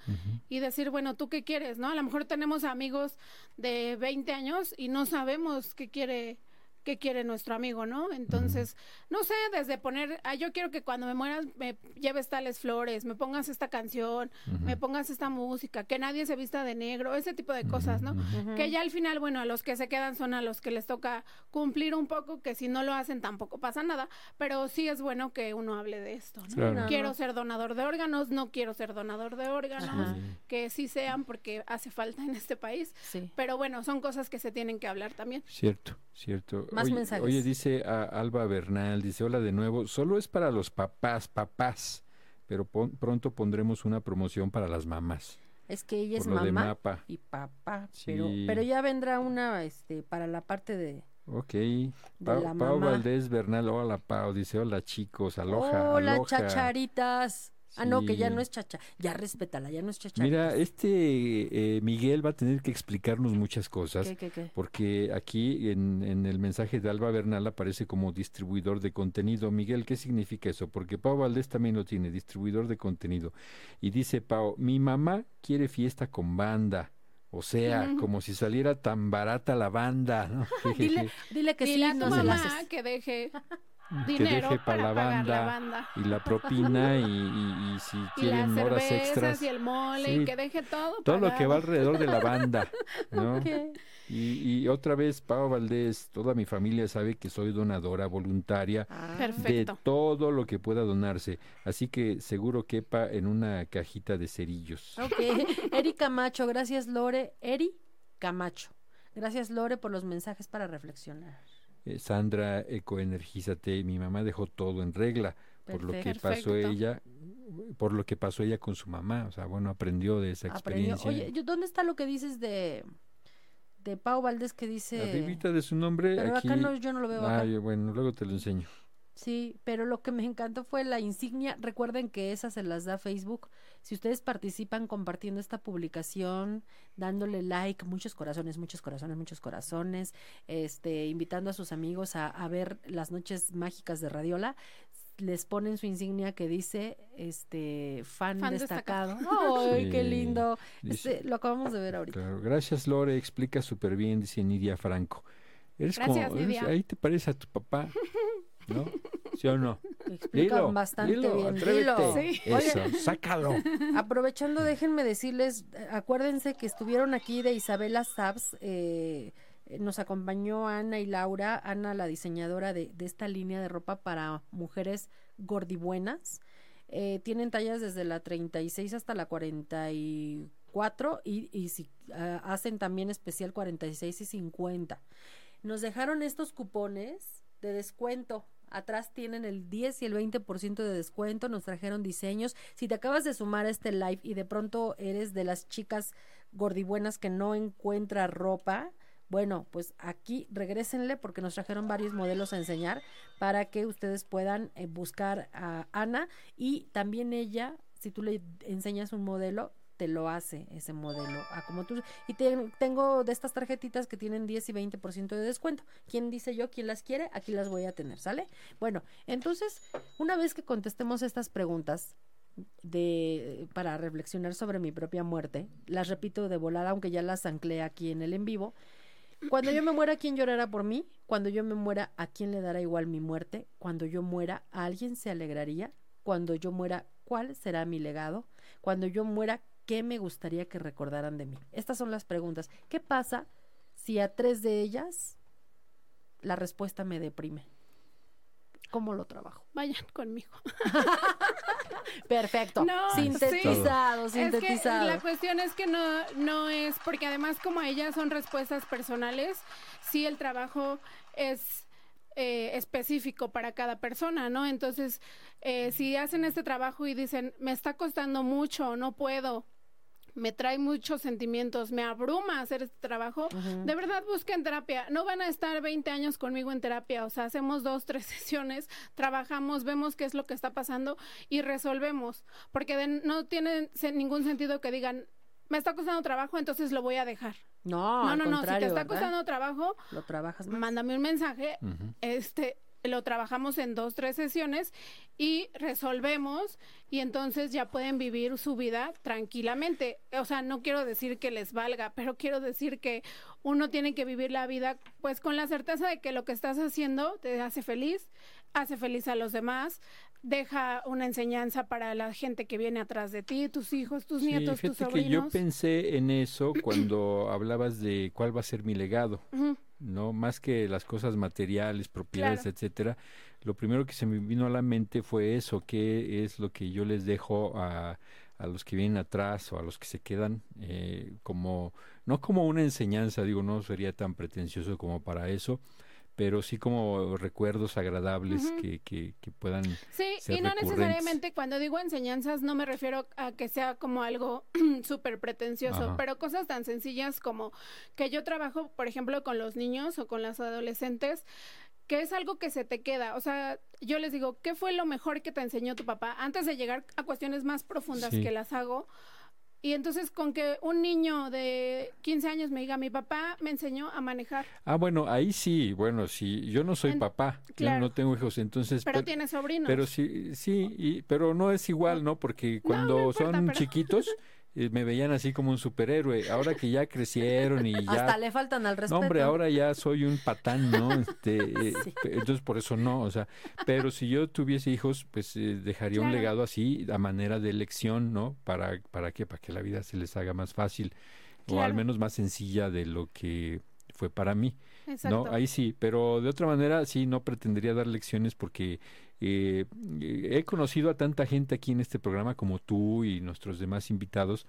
y decir, bueno, ¿tú qué quieres? ¿No? A lo mejor tenemos amigos de 20 años y no sabemos qué quiere qué quiere nuestro amigo, ¿no? Entonces, no sé, desde poner, ah, yo quiero que cuando me mueras me lleves tales flores, me pongas esta canción, me pongas esta música, que nadie se vista de negro, ese tipo de cosas, ¿no? Que ya al final, bueno, a los que se quedan son a los que les toca cumplir un poco, que si no lo hacen tampoco pasa nada, pero sí es bueno que uno hable de esto, ¿no? Claro. No, Quiero no. ser donador de órganos, no quiero ser donador de órganos, que sí sean porque hace falta en este país, Sí. pero bueno, son cosas que se tienen que hablar también. Cierto, cierto. Más oye, mensajes. Oye, dice a Alba Bernal, dice, hola de nuevo, solo es para los papás, papás, pero pon- pronto pondremos una promoción para las mamás. Es que ella es mamá mapa. y papá, pero, Sí. pero ya vendrá una, este, para la parte de... Ok. Pau. Valdés Bernal, hola Pau, dice, hola chicos, aloja, Hola, aloja. chacharitas. Ah, no, que ya no es chacha. Ya respétala, ya no es chacharitas. Mira, este eh, Miguel va a tener que explicarnos muchas cosas. ¿Qué, qué, qué? Porque aquí en, en el mensaje de Alba Bernal aparece como distribuidor de contenido. Miguel, ¿qué significa eso? Porque Pau Valdés también lo tiene, distribuidor de contenido. Y dice Pau, mi mamá quiere fiesta con banda. O sea, como si saliera tan barata la banda. ¿no? Dile, dile que Dile sí, a tu no mamá que deje que deje para la pagar banda, la banda. y la propina y, y- y si Y las quieren horas cervezas extras. y el mole Sí. y que deje todo Todo lo que va alrededor de la banda, ¿no? Ok. Y, y otra vez, Pau Valdés, toda mi familia sabe que soy donadora voluntaria Ah, Perfecto. de todo lo que pueda donarse, así que seguro quepa en una cajita de cerillos. Ok. Eri Camacho, gracias Lore. Eri Camacho. Gracias Lore por los mensajes para reflexionar. Eh, Sandra, ecoenergízate, mi mamá dejó todo en regla por lo que pasó ella, por lo que pasó ella con su mamá, o sea, bueno, aprendió de esa Aprendió. experiencia. Oye, ¿dónde está lo que dices de, de Pau Valdés que dice... Arribita de su nombre, Pero aquí. acá no, yo no lo veo Ah, acá. yo- bueno, luego te lo enseño. Sí, pero lo que me encantó fue la insignia. Recuerden que esa se las da Facebook. Si ustedes participan compartiendo esta publicación, dándole like, muchos corazones, muchos corazones, muchos corazones, este, invitando a sus amigos a, a ver las noches mágicas de Radiola, les ponen su insignia que dice este fan, Fan destacado. destacado. ¡Ay, qué lindo! Dice- Este, lo acabamos de ver ahorita. Claro, gracias Lore, explica súper bien, dice Nidia Franco. Eres Gracias, como, eres- ahí te parece a tu papá, ¿no? ¿Sí o no? Explica Dilo, bastante dilo, bien. Dilo. Sí. Eso, sácalo. Aprovechando, déjenme decirles, acuérdense que estuvieron aquí de Isabela Sabs, eh, nos acompañó Ana y Laura, Ana la diseñadora de, de esta línea de ropa para mujeres gordibuenas. Eh, tienen tallas desde la 36 hasta la 44 y, y si ah, hacen también especial 46 y 50. Nos dejaron estos cupones de descuento. Atrás tienen el 10 y el 20% de descuento. Nos trajeron diseños. Si te acabas de sumar a este live y de pronto eres de las chicas gordibuenas que no encuentra ropa, bueno, pues aquí regrésenle porque nos trajeron varios modelos a enseñar para que ustedes puedan eh, buscar a Ana y también ella, si tú le enseñas un modelo, lo hace ese modelo a como tú y tengo de estas tarjetitas que tienen 10 y 20% de descuento. ¿Quién dice yo quién las quiere? Aquí las voy a tener, ¿sale? Bueno, entonces, una vez que contestemos estas preguntas, de para reflexionar sobre mi propia muerte. Las repito de volada, aunque ya las anclé aquí en el en vivo. Cuando yo me muera, ¿quién llorará por mí? Cuando yo me muera, ¿a quién le dará igual mi muerte? Cuando yo muera, ¿a alguien se alegraría? Cuando yo muera, ¿cuál será mi legado? Cuando yo muera, ¿qué me gustaría que recordaran de mí? Estas son las preguntas. ¿Qué pasa si a tres de ellas la respuesta me deprime? ¿Cómo lo trabajo? Vayan conmigo. Perfecto. sintetizado, sintetizado. la cuestión es que no, no es, porque además como ellas son respuestas personales, sí el trabajo es eh, específico para cada persona, ¿no? Entonces, eh, si hacen este trabajo y dicen, me está costando mucho, no puedo, me trae muchos sentimientos, me abruma hacer este trabajo, de verdad busquen terapia. No van a estar 20 años conmigo en terapia, o sea, hacemos dos, tres sesiones, trabajamos, vemos qué es lo que está pasando y resolvemos, porque no tiene ningún sentido que digan, me está costando trabajo, entonces lo voy a dejar. No, no, no, no, si te está costando trabajo, lo trabajas Mándame un mensaje, este lo trabajamos en dos, tres sesiones y resolvemos y entonces ya pueden vivir su vida tranquilamente. O sea, no quiero decir que les valga, pero quiero decir que uno tiene que vivir la vida pues con la certeza de que lo que estás haciendo te hace feliz, hace feliz a los demás, deja una enseñanza para la gente que viene atrás de ti, tus hijos, tus nietos, tus sobrinos. Que yo pensé en eso cuando hablabas de cuál va a ser mi legado. ¿No? Más que las cosas materiales, propiedades, etcétera. Lo primero que se me vino a la mente fue eso, qué es lo que yo les dejo a, a los que vienen atrás o a los que se quedan, eh, como, no como una enseñanza, digo, no sería tan pretencioso como para eso, pero sí como recuerdos agradables que, que, que, puedan sí y no necesariamente cuando digo enseñanzas no me refiero a que sea como algo súper pretencioso pero cosas tan sencillas como que yo trabajo por ejemplo con los niños o con las adolescentes que es algo que se te queda. O sea, yo les digo, ¿qué fue lo mejor que te enseñó tu papá? Antes de llegar a cuestiones más profundas que las hago, y entonces con que un niño de 15 años me diga, mi papá me enseñó a manejar. Ah, bueno, ahí sí, bueno, sí, yo no soy papá, yo no tengo hijos, entonces... Pero, tiene sobrinos. Pero sí, sí, y, pero no es igual, ¿no? Porque cuando son chiquitos... me veían así como un superhéroe. Ahora que ya crecieron y ya... Hasta le faltan al respeto. No, hombre, ahora ya soy un patán, ¿no? Este, eh, Entonces, por eso no, o sea, pero si yo tuviese hijos, pues eh, dejaría un legado así, a manera de elección, ¿no? ¿Para, para qué? Para que la vida se les haga más fácil o al menos más sencilla de lo que fue para mí. Exacto. ¿no? Ahí sí, pero de otra manera sí no pretendería dar lecciones porque eh, he conocido a tanta gente aquí en este programa como tú y nuestros demás invitados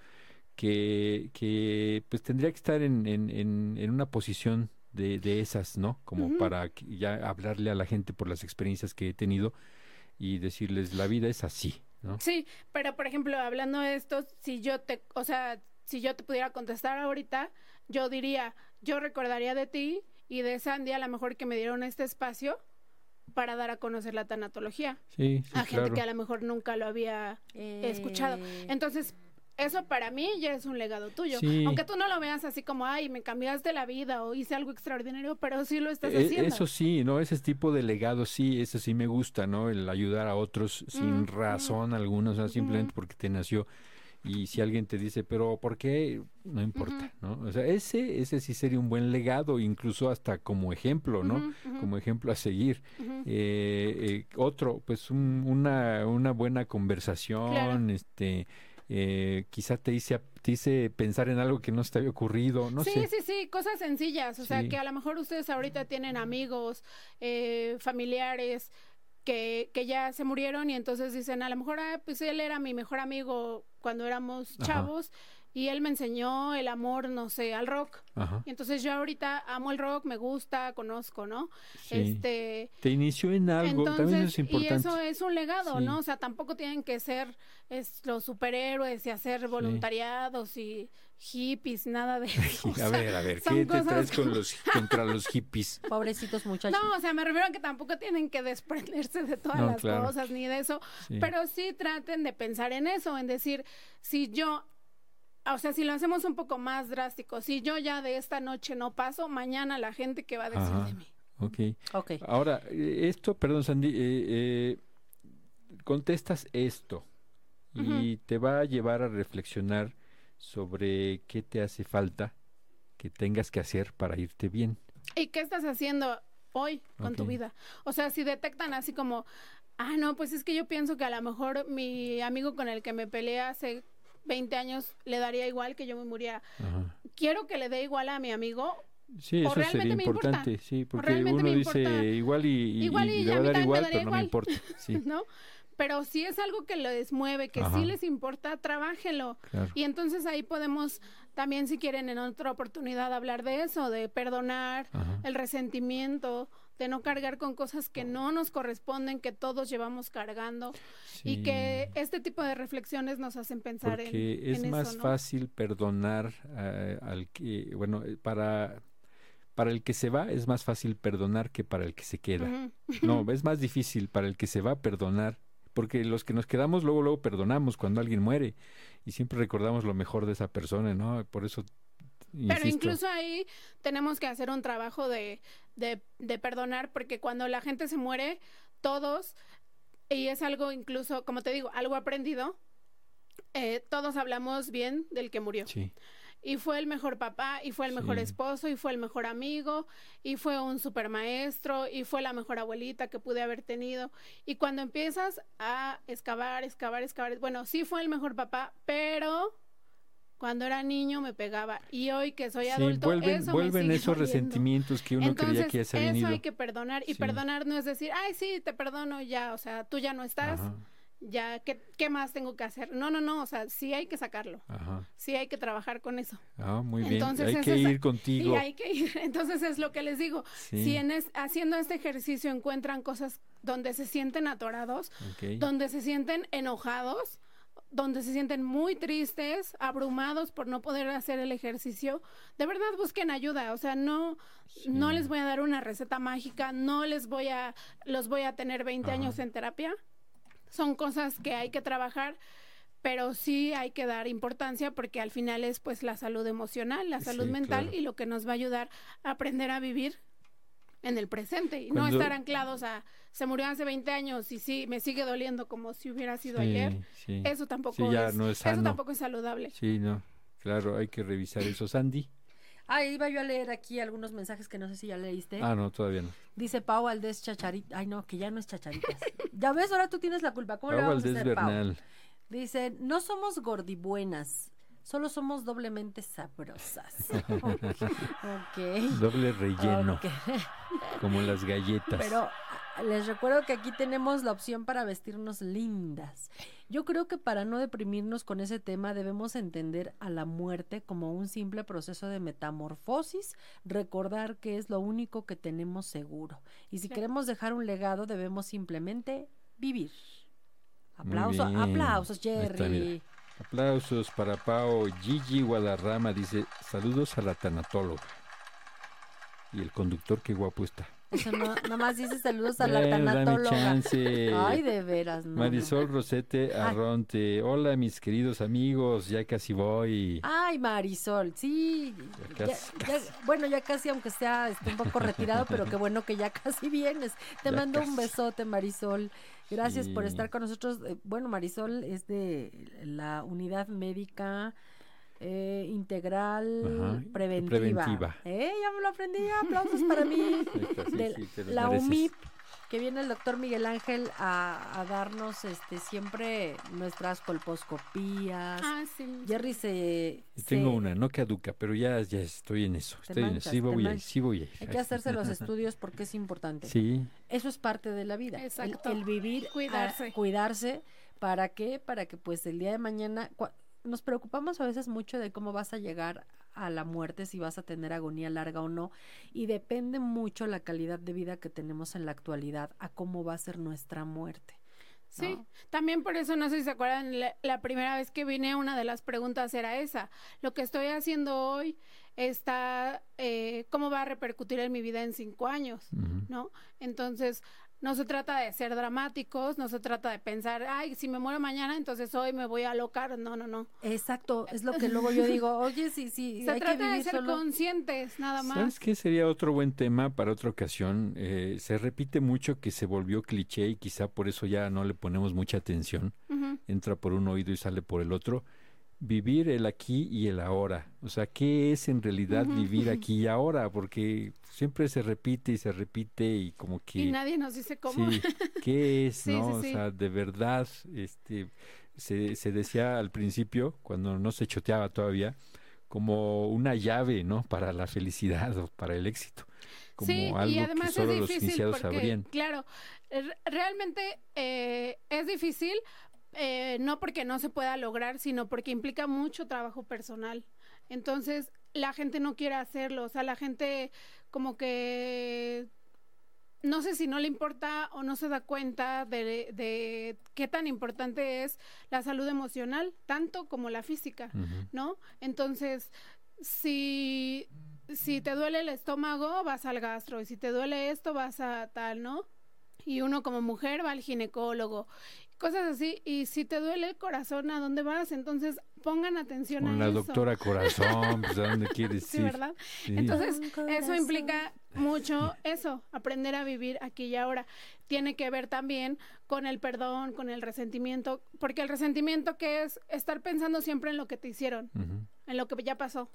que, que pues tendría que estar en, en, en, una posición de, de, esas, ¿no? Como para ya hablarle a la gente por las experiencias que he tenido y decirles la vida es así, ¿no? Sí, pero por ejemplo, hablando de esto, si yo te, o sea, si yo te pudiera contestar ahorita, yo diría, yo recordaría de ti y de Sandy a lo mejor que me dieron este espacio para dar a conocer la tanatología sí, a gente que a lo mejor nunca lo había escuchado. Eh. Entonces, eso para mí ya es un legado tuyo. Aunque tú no lo veas así como, ay, me cambiaste la vida o hice algo extraordinario, pero sí lo estás e, haciendo. Eso sí, ¿no? Ese tipo de legado sí, eso sí me gusta, ¿no? El ayudar a otros sin razón alguna, o sea, simplemente porque te nació y si alguien te dice, pero ¿por qué? No importa, ¿no? O sea, ese, ese sí sería un buen legado, incluso hasta como ejemplo, ¿no? Como ejemplo a seguir. Eh, eh, otro, pues una, una buena conversación, este, eh, quizá te hice, te hice pensar en algo que no se te había ocurrido, no sí, sé. sí, sí, cosas sencillas. O sea, que a lo mejor ustedes ahorita tienen amigos, eh, familiares que, que ya se murieron y entonces dicen, a lo mejor, ah, pues él era mi mejor amigo cuando éramos Ajá. Y él me enseñó el amor, no sé, al rock. Ajá. Y entonces yo ahorita amo el rock, me gusta, conozco, ¿no? Sí. Este, Te inició en algo, entonces, también eso es y importante. eso es un legado, Sí. ¿no? O sea, tampoco tienen que ser es, los superhéroes y hacer voluntariados y hippies, nada de eso. o a ver, a ver, ¿qué te traes con los, contra los hippies? Pobrecitos muchachos. No, o sea, me refiero a que tampoco tienen que desprenderse de todas No, las claro. cosas ni de eso, Sí. pero sí traten de pensar en eso, en decir, si yo, o sea, si lo hacemos un poco más drástico, si yo ya de esta noche no paso, mañana la gente que va a decir Ajá. de mí. Ok. Ok. Ahora, eh, esto, perdón, Sandy, eh, eh, contestas esto y te va a llevar a reflexionar sobre qué te hace falta que tengas que hacer para irte bien. ¿Y qué estás haciendo hoy con tu vida? O sea, si detectan así como, ah, no, pues es que yo pienso que a lo mejor mi amigo con el que me peleé hace 20 años le daría igual que yo me muriera. Ajá. Quiero que le dé igual a mi amigo. Sí, eso realmente sería importa. importante, sí, porque realmente uno me dice importa. igual y, y- Igual y y le a va a dar igual, daría pero no me igual. importa. Sí, ¿no? Pero si es algo que les mueve, que Ajá. sí les importa, trabájenlo. claro. Y entonces ahí podemos también, si quieren, en otra oportunidad hablar de eso, de perdonar, Ajá. el resentimiento, de no cargar con cosas que no nos corresponden, que todos llevamos cargando y que este tipo de reflexiones nos hacen pensar en, Porque es en más fácil perdonar eh, al que, bueno, eh, para, para el que se va es más fácil perdonar que para el que se queda. No, es más difícil para el que se va perdonar, porque los que nos quedamos luego, luego perdonamos cuando alguien muere y siempre recordamos lo mejor de esa persona, ¿no? Por eso, Pero insisto, incluso ahí tenemos que hacer un trabajo de, de, de perdonar, porque cuando la gente se muere, todos, y es algo incluso, como te digo, algo aprendido, eh, todos hablamos bien del que murió. sí, Y fue el mejor papá, y fue el mejor Sí. esposo, y fue el mejor amigo, y fue un super maestro, y fue la mejor abuelita que pude haber tenido. Y cuando empiezas a excavar, excavar, excavar, bueno, sí fue el mejor papá, pero cuando era niño me pegaba. Y hoy que soy sí, adulto, vuelven, eso me vuelven sigue esos doliendo. resentimientos que uno Entonces, creía que ya se habían eso hay que perdonar. Y Sí. perdonar no es decir, ay, sí, te perdono ya, o sea, tú ya no estás, Ajá, ya, ¿qué, ¿qué más tengo que hacer? No, no, no, o sea, sí hay que sacarlo, ajá. sí hay que trabajar con eso. Ah, muy bien. Entonces, hay que es- ir contigo. Y hay que ir. Entonces es lo que les digo. Sí, Si en es- haciendo este ejercicio encuentran cosas donde se sienten atorados, donde se sienten enojados, donde se sienten muy tristes, abrumados por no poder hacer el ejercicio, de verdad busquen ayuda. O sea, no, no les voy a dar una receta mágica, no les voy a, los voy a tener 20 Ajá. años en terapia. Son cosas que hay que trabajar. Pero sí hay que dar importancia porque al final es pues la salud emocional, la salud Sí, mental claro. y lo que nos va a ayudar a aprender a vivir en el presente y no Cuando- estar anclados a se murió hace 20 años y sí me sigue doliendo como si hubiera sido Sí, ayer. sí. Eso tampoco Sí, ya es, no es eso sano. tampoco es saludable. Sí, no. Claro, hay que revisar eso. Sandy. Ah, iba yo a leer aquí algunos mensajes que no sé si ya leíste. Ah, no, todavía no. Dice Pau Valdés Chacharita. Ay, no, que ya no es Chacharitas. ya ves, ahora tú tienes la culpa. ¿Cómo le Pau vamos a Valdés hacer, Pau? Bernal. Dice, no somos gordibuenas, solo somos doblemente sabrosas. ok. Doble relleno, como las galletas. Pero ah, les recuerdo que aquí tenemos la opción para vestirnos lindas. Yo creo que para no deprimirnos con ese tema debemos entender a la muerte como un simple proceso de metamorfosis, recordar que es lo único que tenemos seguro. Y si Claro. queremos dejar un legado debemos simplemente vivir. Aplausos, aplausos, Jerry. Aplausos para Pao. Gigi Guadarrama dice, saludos a la tanatóloga. Y el conductor, qué guapo está. Eso no, nomás dice saludos a la dame tanatóloga. Ay, de veras, no. no. Marisol Rosete Arronte. Hola, mis queridos amigos. Ya casi voy. Ay, Marisol, sí. Ya ya- casi, ya- casi. bueno, ya casi, aunque sea este, un poco retirado, pero qué bueno que ya casi vienes. Te mando un besote, Marisol. Gracias por estar con nosotros. Eh, Bueno, Marisol es de la unidad médica eh, integral Ajá, preventiva. preventiva. Eh, ya me lo aprendí. Aplausos para mí. Ahí está, sí, de sí, te lo la mereces. UMIP, que viene el doctor Miguel Ángel a, a darnos este siempre nuestras colposcopías. Ah, sí. Jerry se... Tengo se- una, no caduca, pero ya, ya estoy en eso. Te Estoy en eso. Sí voy a ir, sí voy a ir. Hay que hacerse los estudios porque es importante. Sí, Eso es parte de la vida. el- Exacto. El, vivir, Cuidarse. a- cuidarse. ¿Para qué? Para que pues el día de mañana... cua- Nos preocupamos a veces mucho de cómo vas a llegar a la muerte, si vas a tener agonía larga o no, y depende mucho la calidad de vida que tenemos en la actualidad a cómo va a ser nuestra muerte. Sí, también por eso, no sé si se acuerdan, la, la primera vez que vine, una de las preguntas era esa. Lo que estoy haciendo hoy está, eh, ¿cómo va a repercutir en mi vida en cinco años? ¿No? Entonces, no se trata de ser dramáticos, no se trata de pensar, ay, si me muero mañana, entonces hoy me voy a alocar. No, no, no. Exacto, es lo que luego yo digo, oye, sí, sí, Se hay que trata de ser solo. conscientes, nada más. ¿Sabes qué sería otro buen tema para otra ocasión? Eh, se repite mucho que se volvió cliché y quizá por eso ya no le ponemos mucha atención. Entra por un oído y sale por el otro. Vivir el aquí y el ahora. O sea, ¿qué es en realidad vivir aquí y ahora? Porque siempre se repite y se repite y como que... Y nadie nos dice cómo. Sí, ¿qué es, Sí, no? sí. O sea, de verdad, este, se, se decía al principio, cuando no se choteaba todavía, como una llave, ¿no? Para la felicidad o para el éxito. Como sí, algo y además que solo es los difícil iniciados porque, sabrían. claro, realmente eh, es difícil, eh, no porque no se pueda lograr, sino porque implica mucho trabajo personal. Entonces, la gente no quiere hacerlo, o sea, la gente como que no sé si no le importa o no se da cuenta de, de qué tan importante es la salud emocional, tanto como la física. ¿no? Entonces, si, si te duele el estómago, vas al gastro, y si te duele esto, vas a tal, ¿no? Y uno como mujer va al ginecólogo, cosas así, y si te duele el corazón, ¿a dónde vas? Entonces, pongan atención Con a la eso. doctora Corazón, pues ¿a dónde quieres Sí, ir? ¿verdad? Sí. Entonces, eso implica mucho eso, aprender a vivir aquí y ahora. Tiene que ver también con el perdón, con el resentimiento, porque el resentimiento que es estar pensando siempre en lo que te hicieron, en lo que ya pasó.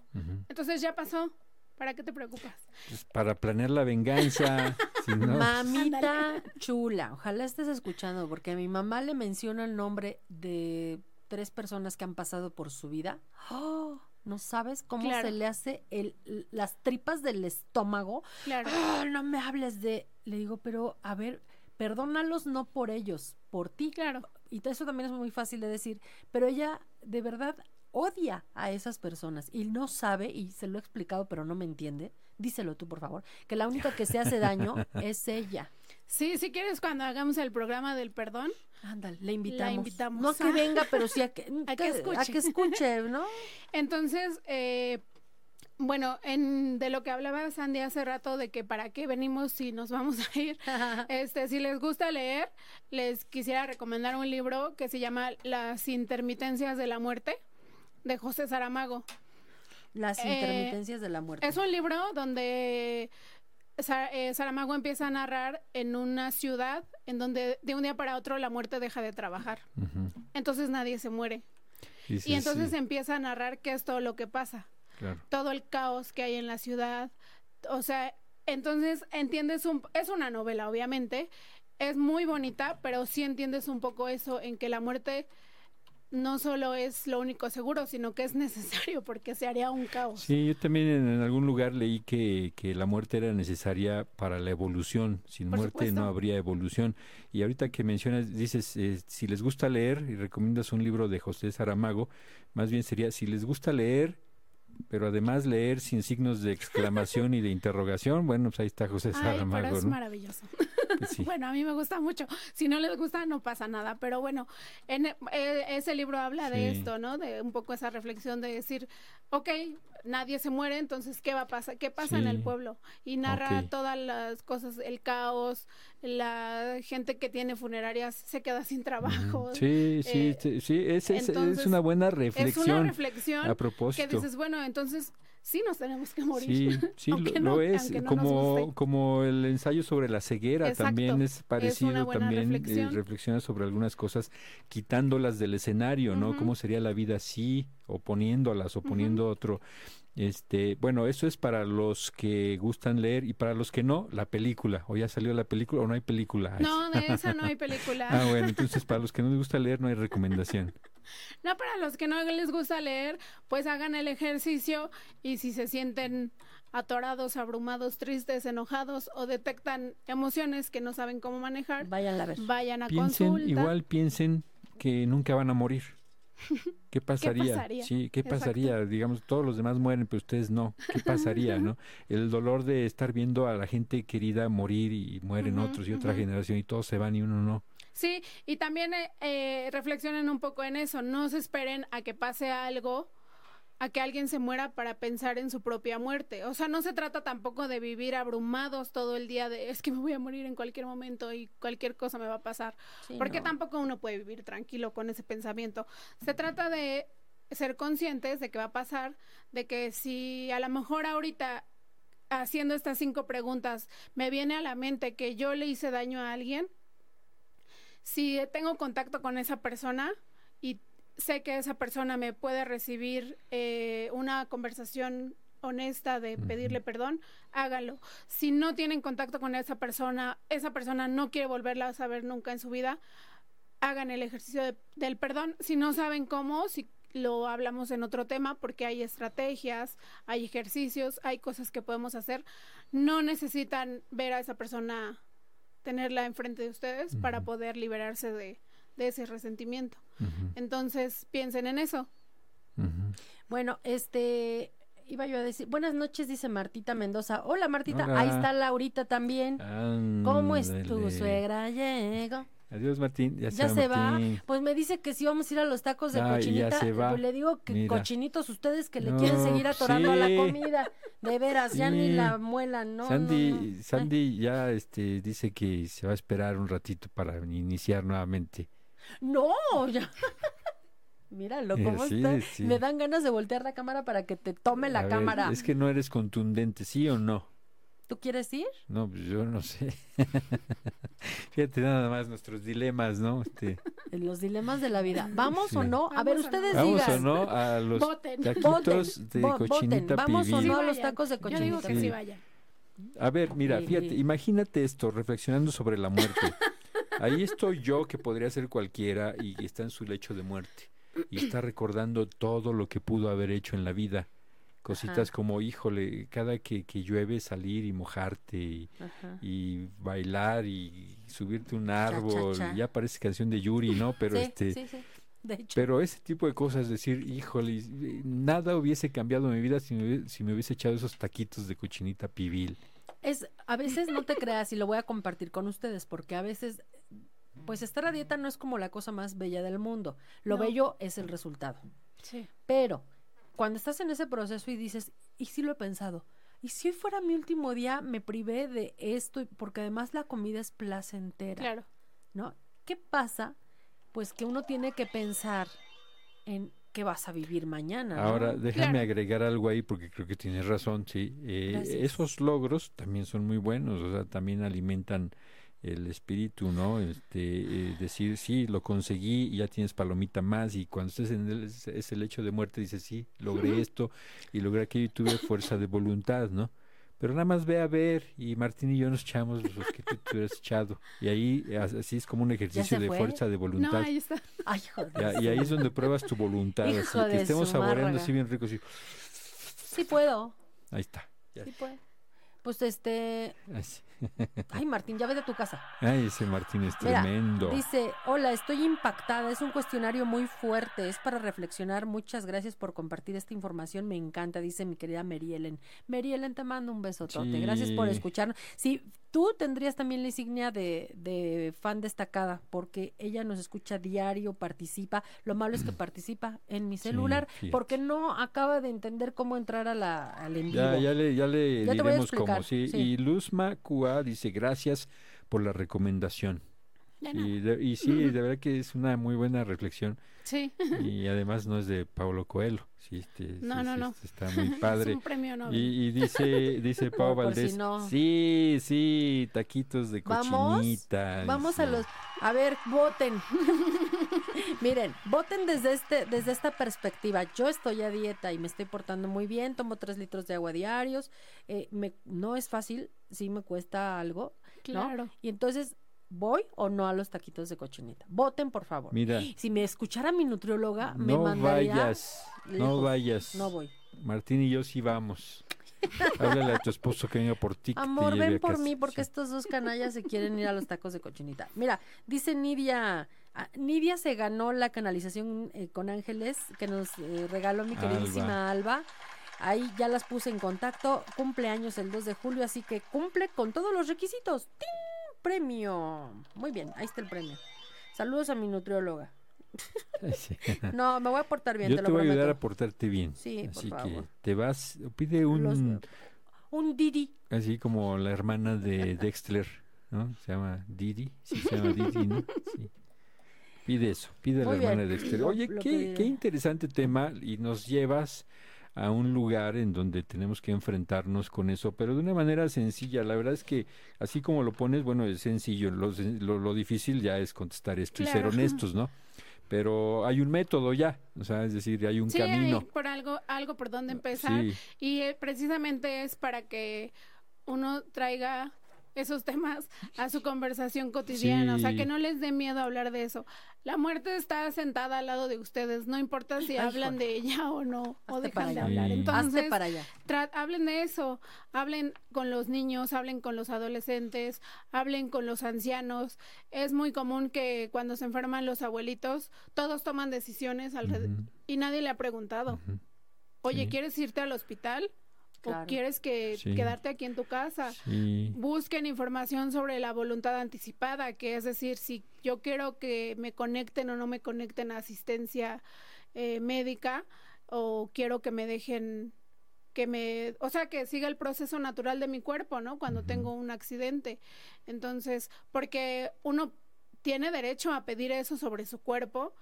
Entonces ya pasó. ¿Para qué te preocupas? Pues para planear la venganza, si no, Mamita chula, ojalá estés escuchando, porque a mi mamá le menciona el nombre de tres personas que han pasado por su vida. ¡Oh! No sabes cómo Claro. se le hace el, las tripas del estómago. Claro. ¡Ah! no me hables de. Le digo, pero a ver, perdónalos no por ellos, por ti. Claro. Y eso también es muy fácil de decir, pero ella de verdad odia a esas personas y no sabe, y se lo he explicado, pero no me entiende. Díselo tú, por favor, que la única que se hace daño es ella. Sí, si quieres cuando hagamos el programa del perdón, Ándale, le invitamos. invitamos. No a que venga, pero sí a que, A que escuche. a que escuche, ¿no? entonces, eh, bueno, en, de lo que hablaba Sandy hace rato, de que para qué venimos si nos vamos a ir, este, si les gusta leer, les quisiera recomendar un libro que se llama Las intermitencias de la muerte, de José Saramago. Las Eh, intermitencias de la muerte. Es un libro donde eh, Saramago empieza a narrar en una ciudad en donde de un día para otro la muerte deja de trabajar. Entonces nadie se muere. Y entonces sí, empieza a narrar qué es todo lo que pasa, claro. todo el caos que hay en la ciudad. O sea, entonces entiendes un... Es una novela, obviamente. Es muy bonita, pero sí entiendes un poco eso, en que la muerte no solo es lo único seguro, sino que es necesario porque se haría un caos. Sí, yo también en, algún lugar leí que, que la muerte era necesaria para la evolución. Sin Por muerte supuesto. no habría evolución. Y ahorita que mencionas, dices, eh, si les gusta leer y recomiendas un libro de José Saramago, más bien sería, si les gusta leer, pero además leer sin signos de exclamación y de interrogación, bueno, pues ahí está José Ay, pero Saramago, es ¿no? maravilloso. Sí. Bueno, a mí me gusta mucho. Si no les gusta, no pasa nada. Pero bueno, en eh, ese libro habla de esto, ¿no? De un poco esa reflexión de decir, ok, nadie se muere, entonces, ¿qué va a pasar? ¿Qué pasa en el pueblo? Y narra todas las cosas, el caos, la gente que tiene funerarias se queda sin trabajo. Ujú. Sí, sí, Eh, sí, sí, es, es- una buena Es una reflexión reflexión a que propósito. dices, bueno, entonces sí nos tenemos que morir. Sí, sí, lo, es, no como, como el ensayo sobre la ceguera Exacto, también es parecido, también eh, reflexión. reflexiona sobre algunas cosas quitándolas del escenario, ¿no? ¿Cómo sería la vida así, o poniéndolas, o poniendo otro, Este, bueno, eso es para los que gustan leer y para los que no, la película. O ya salió la película o no hay película. No, de esa no hay película. Ah, bueno, entonces para los que no les gusta leer no hay recomendación. No, para los que no les gusta leer, pues hagan el ejercicio y si se sienten atorados, abrumados, tristes, enojados o detectan emociones que no saben cómo manejar, Vayan a ver. vayan a Piensen, consulta. igual piensen que nunca van a morir. ¿Qué pasaría? pasaría? Sí, ¿qué Exacto. pasaría? Digamos, todos los demás mueren, pero ustedes no. ¿Qué pasaría, no? El dolor de estar viendo a la gente querida morir y mueren otros y otra generación y todos se van y uno no. Sí, y también eh, eh, reflexionen un poco en eso, no se esperen a que pase algo, a que alguien se muera para pensar en su propia muerte. O sea, no se trata tampoco de vivir abrumados todo el día de es que me voy a morir en cualquier momento y cualquier cosa me va a pasar. Sí, Porque no. tampoco uno puede vivir tranquilo con ese pensamiento. Se trata de ser conscientes de que va a pasar, de que si a lo mejor ahorita haciendo estas cinco preguntas me viene a la mente que yo le hice daño a alguien, si tengo contacto con esa persona y sé que esa persona me puede recibir eh, una conversación honesta de pedirle perdón, hágalo. Si no tienen contacto con esa persona, esa persona no quiere volverla a saber nunca en su vida, hagan el ejercicio de- del perdón. Si no saben cómo, si lo hablamos en otro tema, porque hay estrategias, hay ejercicios, hay cosas que podemos hacer. No necesitan ver a esa persona, tenerla enfrente de ustedes para poder liberarse de, de ese resentimiento. Entonces, piensen en eso. Bueno, este iba yo a decir, buenas noches, dice Martita Mendoza. Hola Martita, Hola. ahí está Laurita también. ¿Cómo es tu suegra? Llegó. Adiós, Martín. Ya, Ya se, va. Pues me dice que si vamos a ir a los tacos de Ay, ya cochinita. se va. Pues le digo que Mira. cochinitos ustedes que le No, quieren seguir atorando a la sí. comida. De veras, ya ni la muelan, no. Sandy, no. Sandy ya este, dice que se va a esperar un ratito para iniciar nuevamente. No, ya. Míralo, Eh, cómo sí, está. sí. Me dan ganas de voltear la cámara para que te tome la A ver, cámara. es que no eres contundente, ¿sí o no? ¿Tú quieres ir? No, pues yo no sé. Fíjate nada más nuestros dilemas, ¿no? Este, los dilemas de la vida. ¿Vamos o no? A ver, Vamos ustedes ¿Vamos digan. o no a los Voten. Voten, taquitos de vo- voten. cochinita ¿Vamos o no a los tacos de Yo digo cochinita? que Sí. sí vayan. A ver, mira, Sí. fíjate, imagínate esto, reflexionando sobre la muerte. Ahí estoy yo, que podría ser cualquiera, y está en su lecho de muerte. Y está recordando todo lo que pudo haber hecho en la vida. Cositas Ajá. como, híjole, cada que, que llueve salir y mojarte y, bailar y subirte a un cha, árbol. cha. Ya parece canción de Yuri, ¿no? Pero sí, este... sí, sí. De hecho. Pero ese tipo de cosas, decir, híjole, nada hubiese cambiado mi vida si me, si me hubiese echado esos taquitos de cochinita pibil. Es, a veces no te creas y lo voy a compartir con ustedes porque a veces, pues estar a dieta no es como la cosa más bella del mundo. Lo No. bello es el resultado. Sí. Pero cuando estás en ese proceso y dices, ¿y si lo he pensado? ¿Y si hoy fuera mi último día me privé de esto? Porque además la comida es placentera. Claro. ¿no? ¿Qué pasa? Pues que uno tiene que pensar en qué vas a vivir mañana. ¿no? Ahora, déjame Claro. agregar algo ahí porque creo que tienes razón, sí. Eh, esos logros también son muy buenos, o sea, también alimentan el espíritu, ¿no? Este, eh, decir, sí, lo conseguí y ya tienes palomita más y cuando estés en el, ese- lecho de muerte dices, sí, logré esto y logré aquello y tuve fuerza de voluntad, ¿no? Pero nada más ve a ver y Martín y yo nos echamos los que tú te hubieras echado. Y ahí as- así es como un ejercicio de fue? fuerza de No, voluntad. ahí está. Ay, joder. Y ahí es donde pruebas tu voluntad, así Hijo que estemos saboreando así bien rico, así. Sí puedo, Ahí está. Ya. sí puedo. Pues este, Así. ay Martín, ya vete a tu casa. Ay, ese Martín es Mira, tremendo. Dice, hola, estoy impactada, es un cuestionario muy fuerte, es para reflexionar, muchas gracias por compartir esta información, me encanta, dice mi querida. Mary Ellen, te mando un besotote, gracias por Sí. escucharnos. Sí, tú tendrías también la insignia de, de fan destacada, porque ella nos escucha diario, participa, lo malo es que participa en mi celular, porque no acaba de entender cómo entrar a la, al en vivo. Ya, ya le, ya le Ya diremos cómo, sí. sí. Y Luzma Cua dice, gracias por la recomendación. Y, de- y sí, de verdad que es una muy buena reflexión. Sí. Y además no es de Paulo Coelho. Sí, este, No, sí, no, sí, no. Está muy Es padre. un premio Nobel. Y, y dice, dice Pau por si Valdés, no. sí, sí, taquitos de Vamos, cochinita. Vamos a dice. los, a ver, voten. Miren, voten desde este, desde esta perspectiva. Yo estoy a dieta y me estoy portando muy bien, tomo tres litros de agua diarios. eh, me, no es fácil, sí me cuesta algo, ¿no? Claro. Y entonces, ¿voy o no a los taquitos de cochinita? Voten, por favor. Mira, Si me escuchara mi nutrióloga, me no mandaría. vayas, no vayas. No voy. Martín y yo sí vamos. Háblale a tu esposo que venga por ti. Amor, ven a por casa. mí porque Sí. estos dos canallas se quieren ir a los tacos de cochinita. Mira, dice Nidia, ah, Nidia se ganó la canalización eh, con ángeles que nos eh, regaló mi queridísima Alba. Ahí ya las puse en contacto. Cumpleaños el 2 de julio, así que cumple con todos los requisitos. ¡Tin! Premio. Muy bien, ahí está el premio. Saludos a mi nutrióloga. Sí. No, me voy a portar bien, Yo te te lo voy a ayudar a portarte bien. Sí, por Así que favor. te vas, pide un, Los- un Didi. así como la hermana de Dexter, ¿no? Se llama Didi, sí se llama Didi, ¿no? Sí. Pide eso, pide a la bien, hermana de Dexter. Oye, qué interesante tema y nos llevas a un lugar en donde tenemos que enfrentarnos con eso, pero de una manera sencilla. La verdad es que así como lo pones, bueno, es sencillo. Lo, lo, lo difícil ya es contestar esto y ser honestos, ¿no? Pero hay un método ya, o sea, es decir, hay un Sí, camino. hay por algo, algo por donde empezar. Sí. Y eh, precisamente es para que uno traiga esos temas a su conversación cotidiana, o sea, que no les dé miedo hablar de eso. La muerte está sentada al lado de ustedes, no importa si Ay, hablan joder. de ella o no, o Hazte dejan para de allá. hablar. Entonces, para allá. hablen de eso, hablen con los niños, hablen con los adolescentes, hablen con los ancianos. Es muy común que cuando se enferman los abuelitos, todos toman decisiones alrededor Ujú, y nadie le ha preguntado, oye, Sí. ¿quieres irte al hospital? Claro. ¿O quieres que Sí. quedarte aquí en tu casa? Sí. Busquen información sobre la voluntad anticipada, que es decir, si yo quiero que me conecten o no me conecten a asistencia eh, médica o quiero que me dejen que me, o sea, que siga el proceso natural de mi cuerpo, ¿no? Cuando tengo un accidente. Entonces, porque uno tiene derecho a pedir eso sobre su cuerpo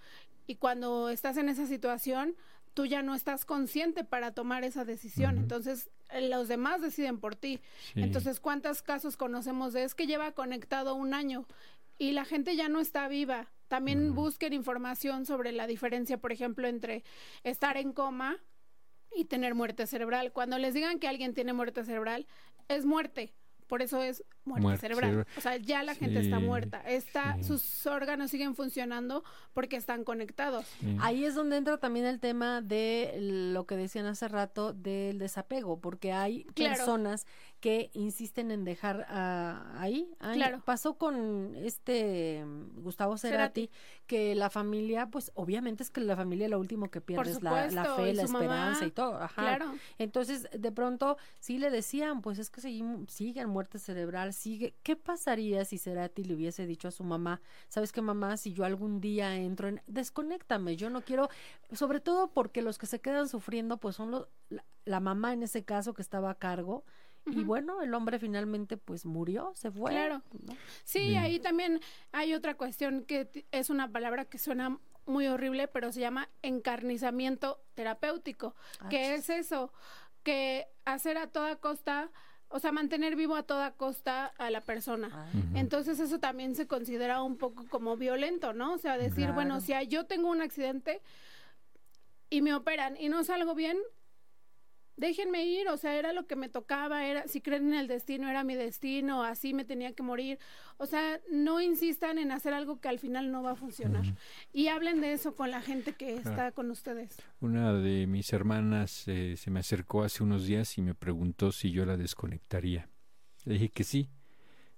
y cuando estás en esa situación, tú ya no estás consciente para tomar esa decisión. Entonces, eh, los demás deciden por ti. Sí. Entonces, ¿cuántos casos conocemos de es que lleva conectado un año y la gente ya no está viva? También busquen información sobre la diferencia, por ejemplo, entre estar en coma y tener muerte cerebral. Cuando les digan que alguien tiene muerte cerebral, es muerte. Por eso es muerte, Muerte cerebral. cerebral. O sea, ya la gente está muerta. Está, sí. Sus órganos siguen funcionando porque están conectados. Sí. Ahí es donde entra también el tema de lo que decían hace rato del desapego, porque hay Claro. personas que insisten en dejar ah, ahí. Claro. Pasó con este mm, Gustavo Cerati, Cerati. que la familia, pues obviamente es que la familia lo último que pierde es la, fe, la mamá. esperanza y todo. Ajá. Claro. Entonces, de pronto, sí le decían, pues es que seguimos, sigue en muerte cerebral, sigue. ¿Qué pasaría si Cerati le hubiese dicho a su mamá, sabes qué mamá, si yo algún día entro en, desconéctame, yo no quiero, sobre todo porque los que se quedan sufriendo, pues son los, la, la mamá en ese caso que estaba a cargo. Y bueno, el hombre finalmente pues murió, se fue. Claro. ¿no? Sí, Bien. ahí también hay otra cuestión que es una palabra que suena muy horrible, pero se llama encarnizamiento terapéutico. Ah, que es eso? Que hacer a toda costa, o sea, mantener vivo a toda costa a la persona. Ah. Entonces eso también se considera un poco como violento, ¿no? O sea, decir, bueno, si yo tengo un accidente y me operan y no salgo bien, déjenme ir, o sea, era lo que me tocaba, era si creen en el destino, era mi destino, así me tenía que morir. O sea, no insistan en hacer algo que al final no va a funcionar. Y hablen de eso con la gente que está con ustedes. Una de mis hermanas eh, se me acercó hace unos días y me preguntó si yo la desconectaría. Le dije que sí.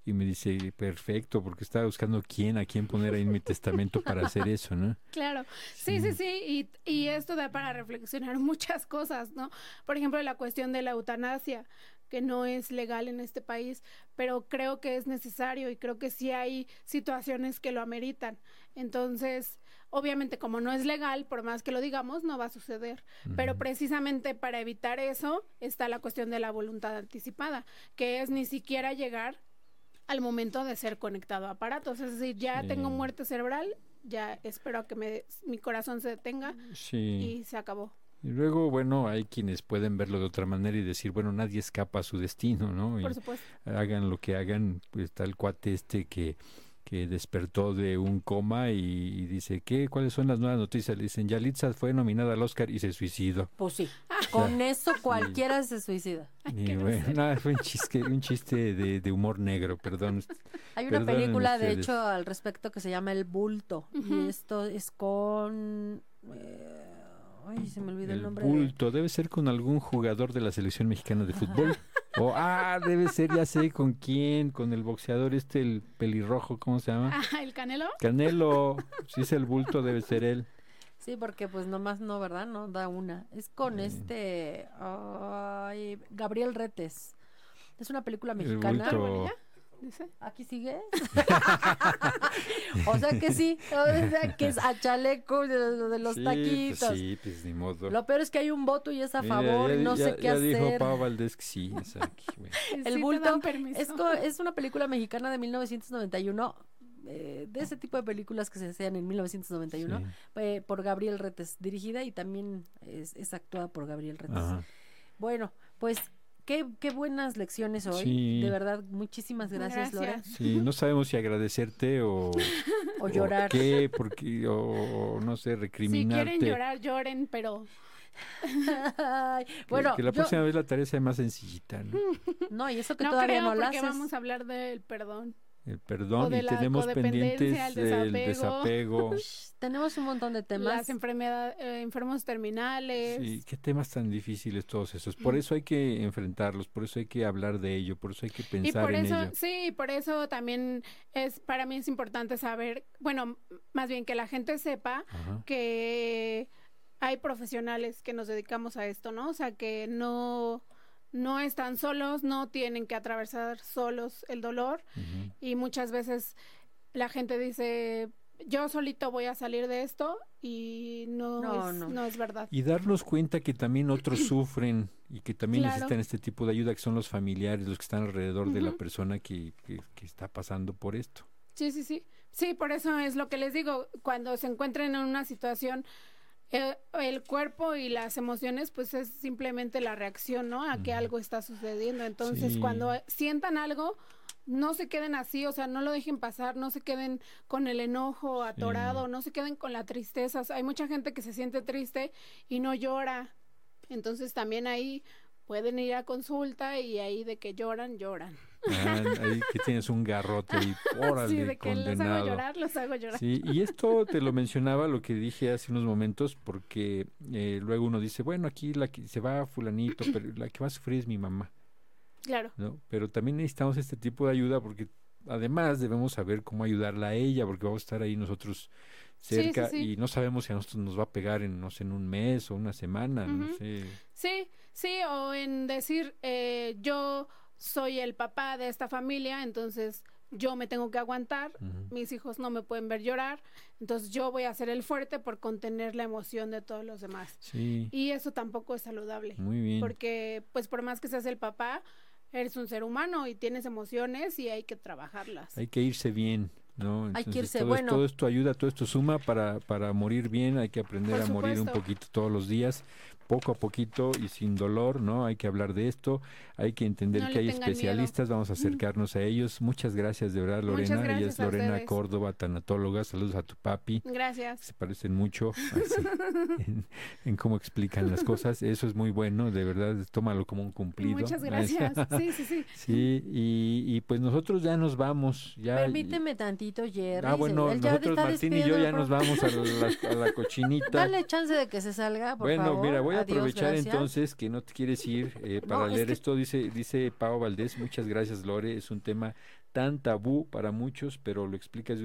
Y me dice, perfecto, porque estaba buscando quién, a quién poner ahí en mi testamento para hacer eso, ¿no? Claro, sí, sí, sí, y, y esto da para reflexionar muchas cosas, ¿no? Por ejemplo, la cuestión de la eutanasia, que no es legal en este país, pero creo que es necesario y creo que sí hay situaciones que lo ameritan. Entonces, obviamente como no es legal, por más que lo digamos, no va a suceder. Pero precisamente para evitar eso está la cuestión de la voluntad anticipada, que es ni siquiera llegar al momento de ser conectado a aparatos. Es decir, ya Sí. tengo muerte cerebral, ya espero a que me, mi corazón se detenga Sí. y se acabó. Y luego, bueno, hay quienes pueden verlo de otra manera y decir, bueno, nadie escapa a su destino, ¿no? Y Por supuesto. hagan lo que hagan, pues está el cuate este que, que despertó de un coma y, y dice, ¿qué? ¿Cuáles son las nuevas noticias? Le dicen, Yalitza fue nominada al Oscar y se suicidó. Pues sí, con eso cualquiera se suicida. Y bueno, fue un chiste, un chiste de, de humor negro, perdón. Hay una película, de hecho, al respecto que se llama El Bulto. Y esto es con... eh, ay, se me olvidó el, El nombre. de- bulto debe ser con algún jugador de la selección mexicana de fútbol. O, ah, debe ser, ya sé con quién, con el boxeador este, el pelirrojo, ¿cómo se llama? Ah, el canelo. Canelo, si es el bulto, debe ser él. Sí, porque pues nomás no, ¿verdad? No da una. Es con este... ay, Gabriel Retes. Es una película El mexicana. bulto. Dice. ¿Aquí sigue? o sea que sí, o sea que es a chaleco de, de los Sí, taquitos. Pues sí, pues ni modo. Lo peor es que hay un voto y es a Mira, favor ya- no ya- sé qué ya hacer. dijo Pau Valdés que sí. bueno. Sí El te bulto es, es una película mexicana de 1991, eh, de ese tipo de películas que se hacían en 1991, Sí. eh, por Gabriel Retes, dirigida y también es, es actuada por Gabriel Retes. Ajá. Bueno, pues qué, qué buenas lecciones hoy. Sí. De verdad, muchísimas gracias. Gracias. Sí, no sabemos si agradecerte o, O llorar. qué, porque, o, o no sé, Si recriminarte. quieren llorar, lloren, pero Ay, bueno, que la yo- próxima vez la tarea sea más sencillita, ¿no? no, y eso que no todavía creo no la porque haces. vamos a hablar del perdón. El perdón O de y la tenemos pendientes el del desapego. desapego. Tenemos un montón de temas. Las enfermedades, eh, enfermos terminales. Sí, qué temas tan difíciles todos esos. Por eso hay que enfrentarlos, por eso hay que hablar de ello, por eso hay que Y pensar por en eso, ello. sí, por eso también es, para mí es importante saber, bueno, más bien que la gente sepa Ajá. que hay profesionales que nos dedicamos a esto, ¿no? O sea, que no, no están solos, no tienen que atravesar solos el dolor y muchas veces la gente dice, yo solito voy a salir de esto y no, No, es, no. no es verdad. Y darnos cuenta que también otros sufren y que también Claro. necesitan este tipo de ayuda, que son los familiares, los que están alrededor de la persona que, que, que está pasando por esto. Sí, sí, sí. Sí, por eso es lo que les digo, cuando se encuentren en una situación, eh, el cuerpo y las emociones, pues es simplemente la reacción, ¿no? A que algo está sucediendo. Entonces, Sí. cuando sientan algo, no se queden así, o sea, no lo dejen pasar, no se queden con el enojo atorado, no se queden con la tristeza. O sea, hay mucha gente que se siente triste y no llora. Entonces, también ahí pueden ir a consulta y ahí de que lloran, lloran. Ah, ahí que tienes un garrote y órale, sí, de que los hago condenado. llorar, los hago llorar. Sí, y esto te lo mencionaba lo que dije hace unos momentos, porque eh, luego uno dice, bueno, aquí la que se va fulanito, pero la que va a sufrir es mi mamá, Claro. ¿no? Pero también necesitamos este tipo de ayuda porque además debemos saber cómo ayudarla a ella, porque vamos a estar ahí nosotros Sí, sí, cerca sí. y no sabemos si a nosotros nos va a pegar en, no sé, en un mes o una semana, no Ujú. sé. Sí, sí, o en decir, eh, yo soy el papá de esta familia, entonces yo me tengo que aguantar, mis hijos no me pueden ver llorar, entonces yo voy a ser el fuerte por contener la emoción de todos los demás. Sí, Y eso tampoco es saludable, muy bien. porque pues por más que seas el papá, eres un ser humano y tienes emociones y hay que trabajarlas. Hay que irse bien, ¿no? Hay que irse, todo, bueno. todo esto ayuda, todo esto suma para, para morir bien, hay que aprender Por a morir un poquito todos los días, poco a poquito y sin dolor, ¿no? Hay que hablar de esto, hay que entender No que hay miedo. especialistas, vamos a acercarnos a ellos. Muchas gracias de verdad, Lorena. Ella gracias es Lorena ustedes. Córdoba, tanatóloga. Saludos a tu papi. Gracias. Se parecen mucho así, en, en cómo explican las cosas. Eso es muy bueno, de verdad, tómalo como un cumplido. Muchas gracias. Sí, sí, sí. Sí, y, y pues nosotros ya nos vamos. Ya, Permíteme tantito, Jerry. Ah, bueno, él nosotros Martín y yo ya nos vamos a la, a la cochinita. Dale chance de que se salga, por bueno, favor. mira, voy Adiós, aprovechar gracias. entonces que no te quieres ir eh, para No, es leer que- esto. Dice, dice Pau Valdés, muchas gracias Lore, es un tema tan tabú para muchos, pero lo explicas